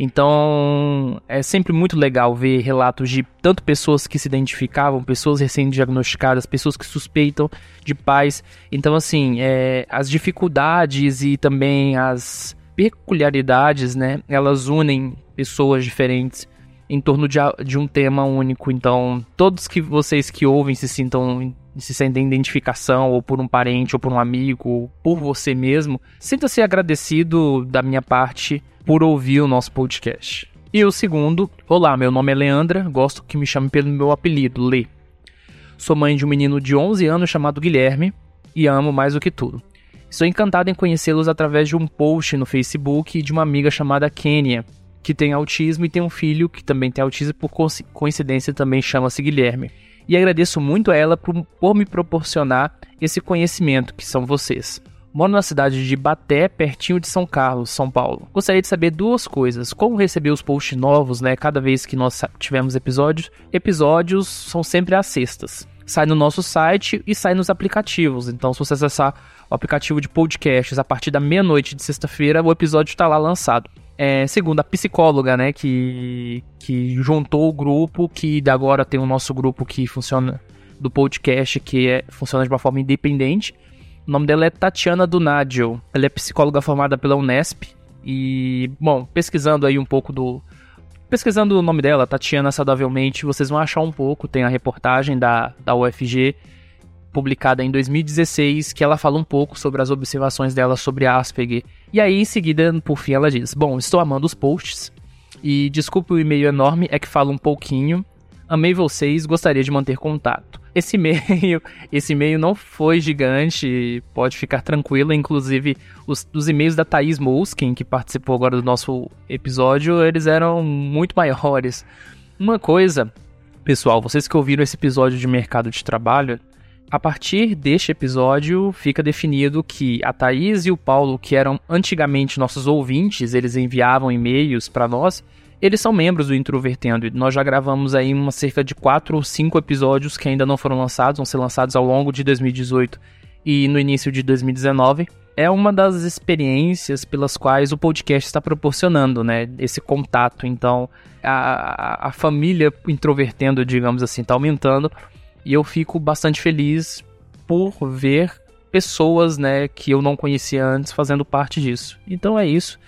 Então, é sempre muito legal ver relatos de tanto pessoas que se identificavam, pessoas recém-diagnosticadas, pessoas que suspeitam de pais. Então, assim, é, as dificuldades e também as peculiaridades, né, elas unem pessoas diferentes em torno de, de um tema único. Então, todos que vocês que ouvem se sintam se sentem identificação, ou por um parente, ou por um amigo, ou por você mesmo, sinta-se agradecido da minha parte por ouvir o nosso podcast. E o segundo, olá, meu nome é Leandra, gosto que me chame pelo meu apelido, Lê. Sou mãe de um menino de 11 anos chamado Guilherme e amo mais do que tudo. Estou encantado em conhecê-los através de um post no Facebook de uma amiga chamada Kênia, que tem autismo e tem um filho que também tem autismo, por coincidência também chama-se Guilherme. E agradeço muito a ela por, por me proporcionar esse conhecimento, que são vocês. Moro na cidade de Baté, pertinho de São Carlos, São Paulo. Gostaria de saber duas coisas: como receber os posts novos, né? Cada vez que nós tivermos episódios. Episódios são sempre às sextas. Sai no nosso site e sai nos aplicativos. Então, se você acessar o aplicativo de podcasts a partir da meia-noite de sexta-feira, o episódio está lá lançado. É, segundo, a psicóloga, né, que, que juntou o grupo, que agora tem o nosso grupo que funciona do podcast, que é, funciona de uma forma independente. O nome dela é Tatiana Dunadio. Ela é psicóloga formada pela Unesp. E, bom, pesquisando aí um pouco do. Pesquisando o nome dela, Tatiana Saudavelmente, vocês vão achar um pouco. Tem a reportagem da, da UFG, publicada em 2016, que ela fala um pouco sobre as observações dela sobre Asperger e aí, em seguida, por fim, ela diz: Bom, estou amando os posts. E desculpe o e-mail enorme, é que falo um pouquinho. Amei vocês, gostaria de manter contato. Esse e-mail, esse e-mail não foi gigante, pode ficar tranquilo. Inclusive, os, os e-mails da Thaís Molskin, que participou agora do nosso episódio, eles eram muito maiores. Uma coisa, pessoal, vocês que ouviram esse episódio de mercado de trabalho, A partir deste episódio, fica definido que a Thaís e o Paulo, que eram antigamente nossos ouvintes, eles enviavam e-mails para nós, eles são membros do Introvertendo. Nós já gravamos aí uma cerca de 4 ou 5 episódios que ainda não foram lançados, vão ser lançados ao longo de 2018 e no início de 2019. É uma das experiências pelas quais o podcast está proporcionando, né? Esse contato. Então, a, a família introvertendo, digamos assim, está aumentando. E eu fico bastante feliz por ver pessoas, né, que eu não conhecia antes fazendo parte disso. Então é isso.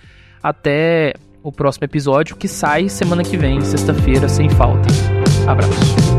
Até o próximo episódio que sai semana que vem, sexta-feira, sem falta. Abraço.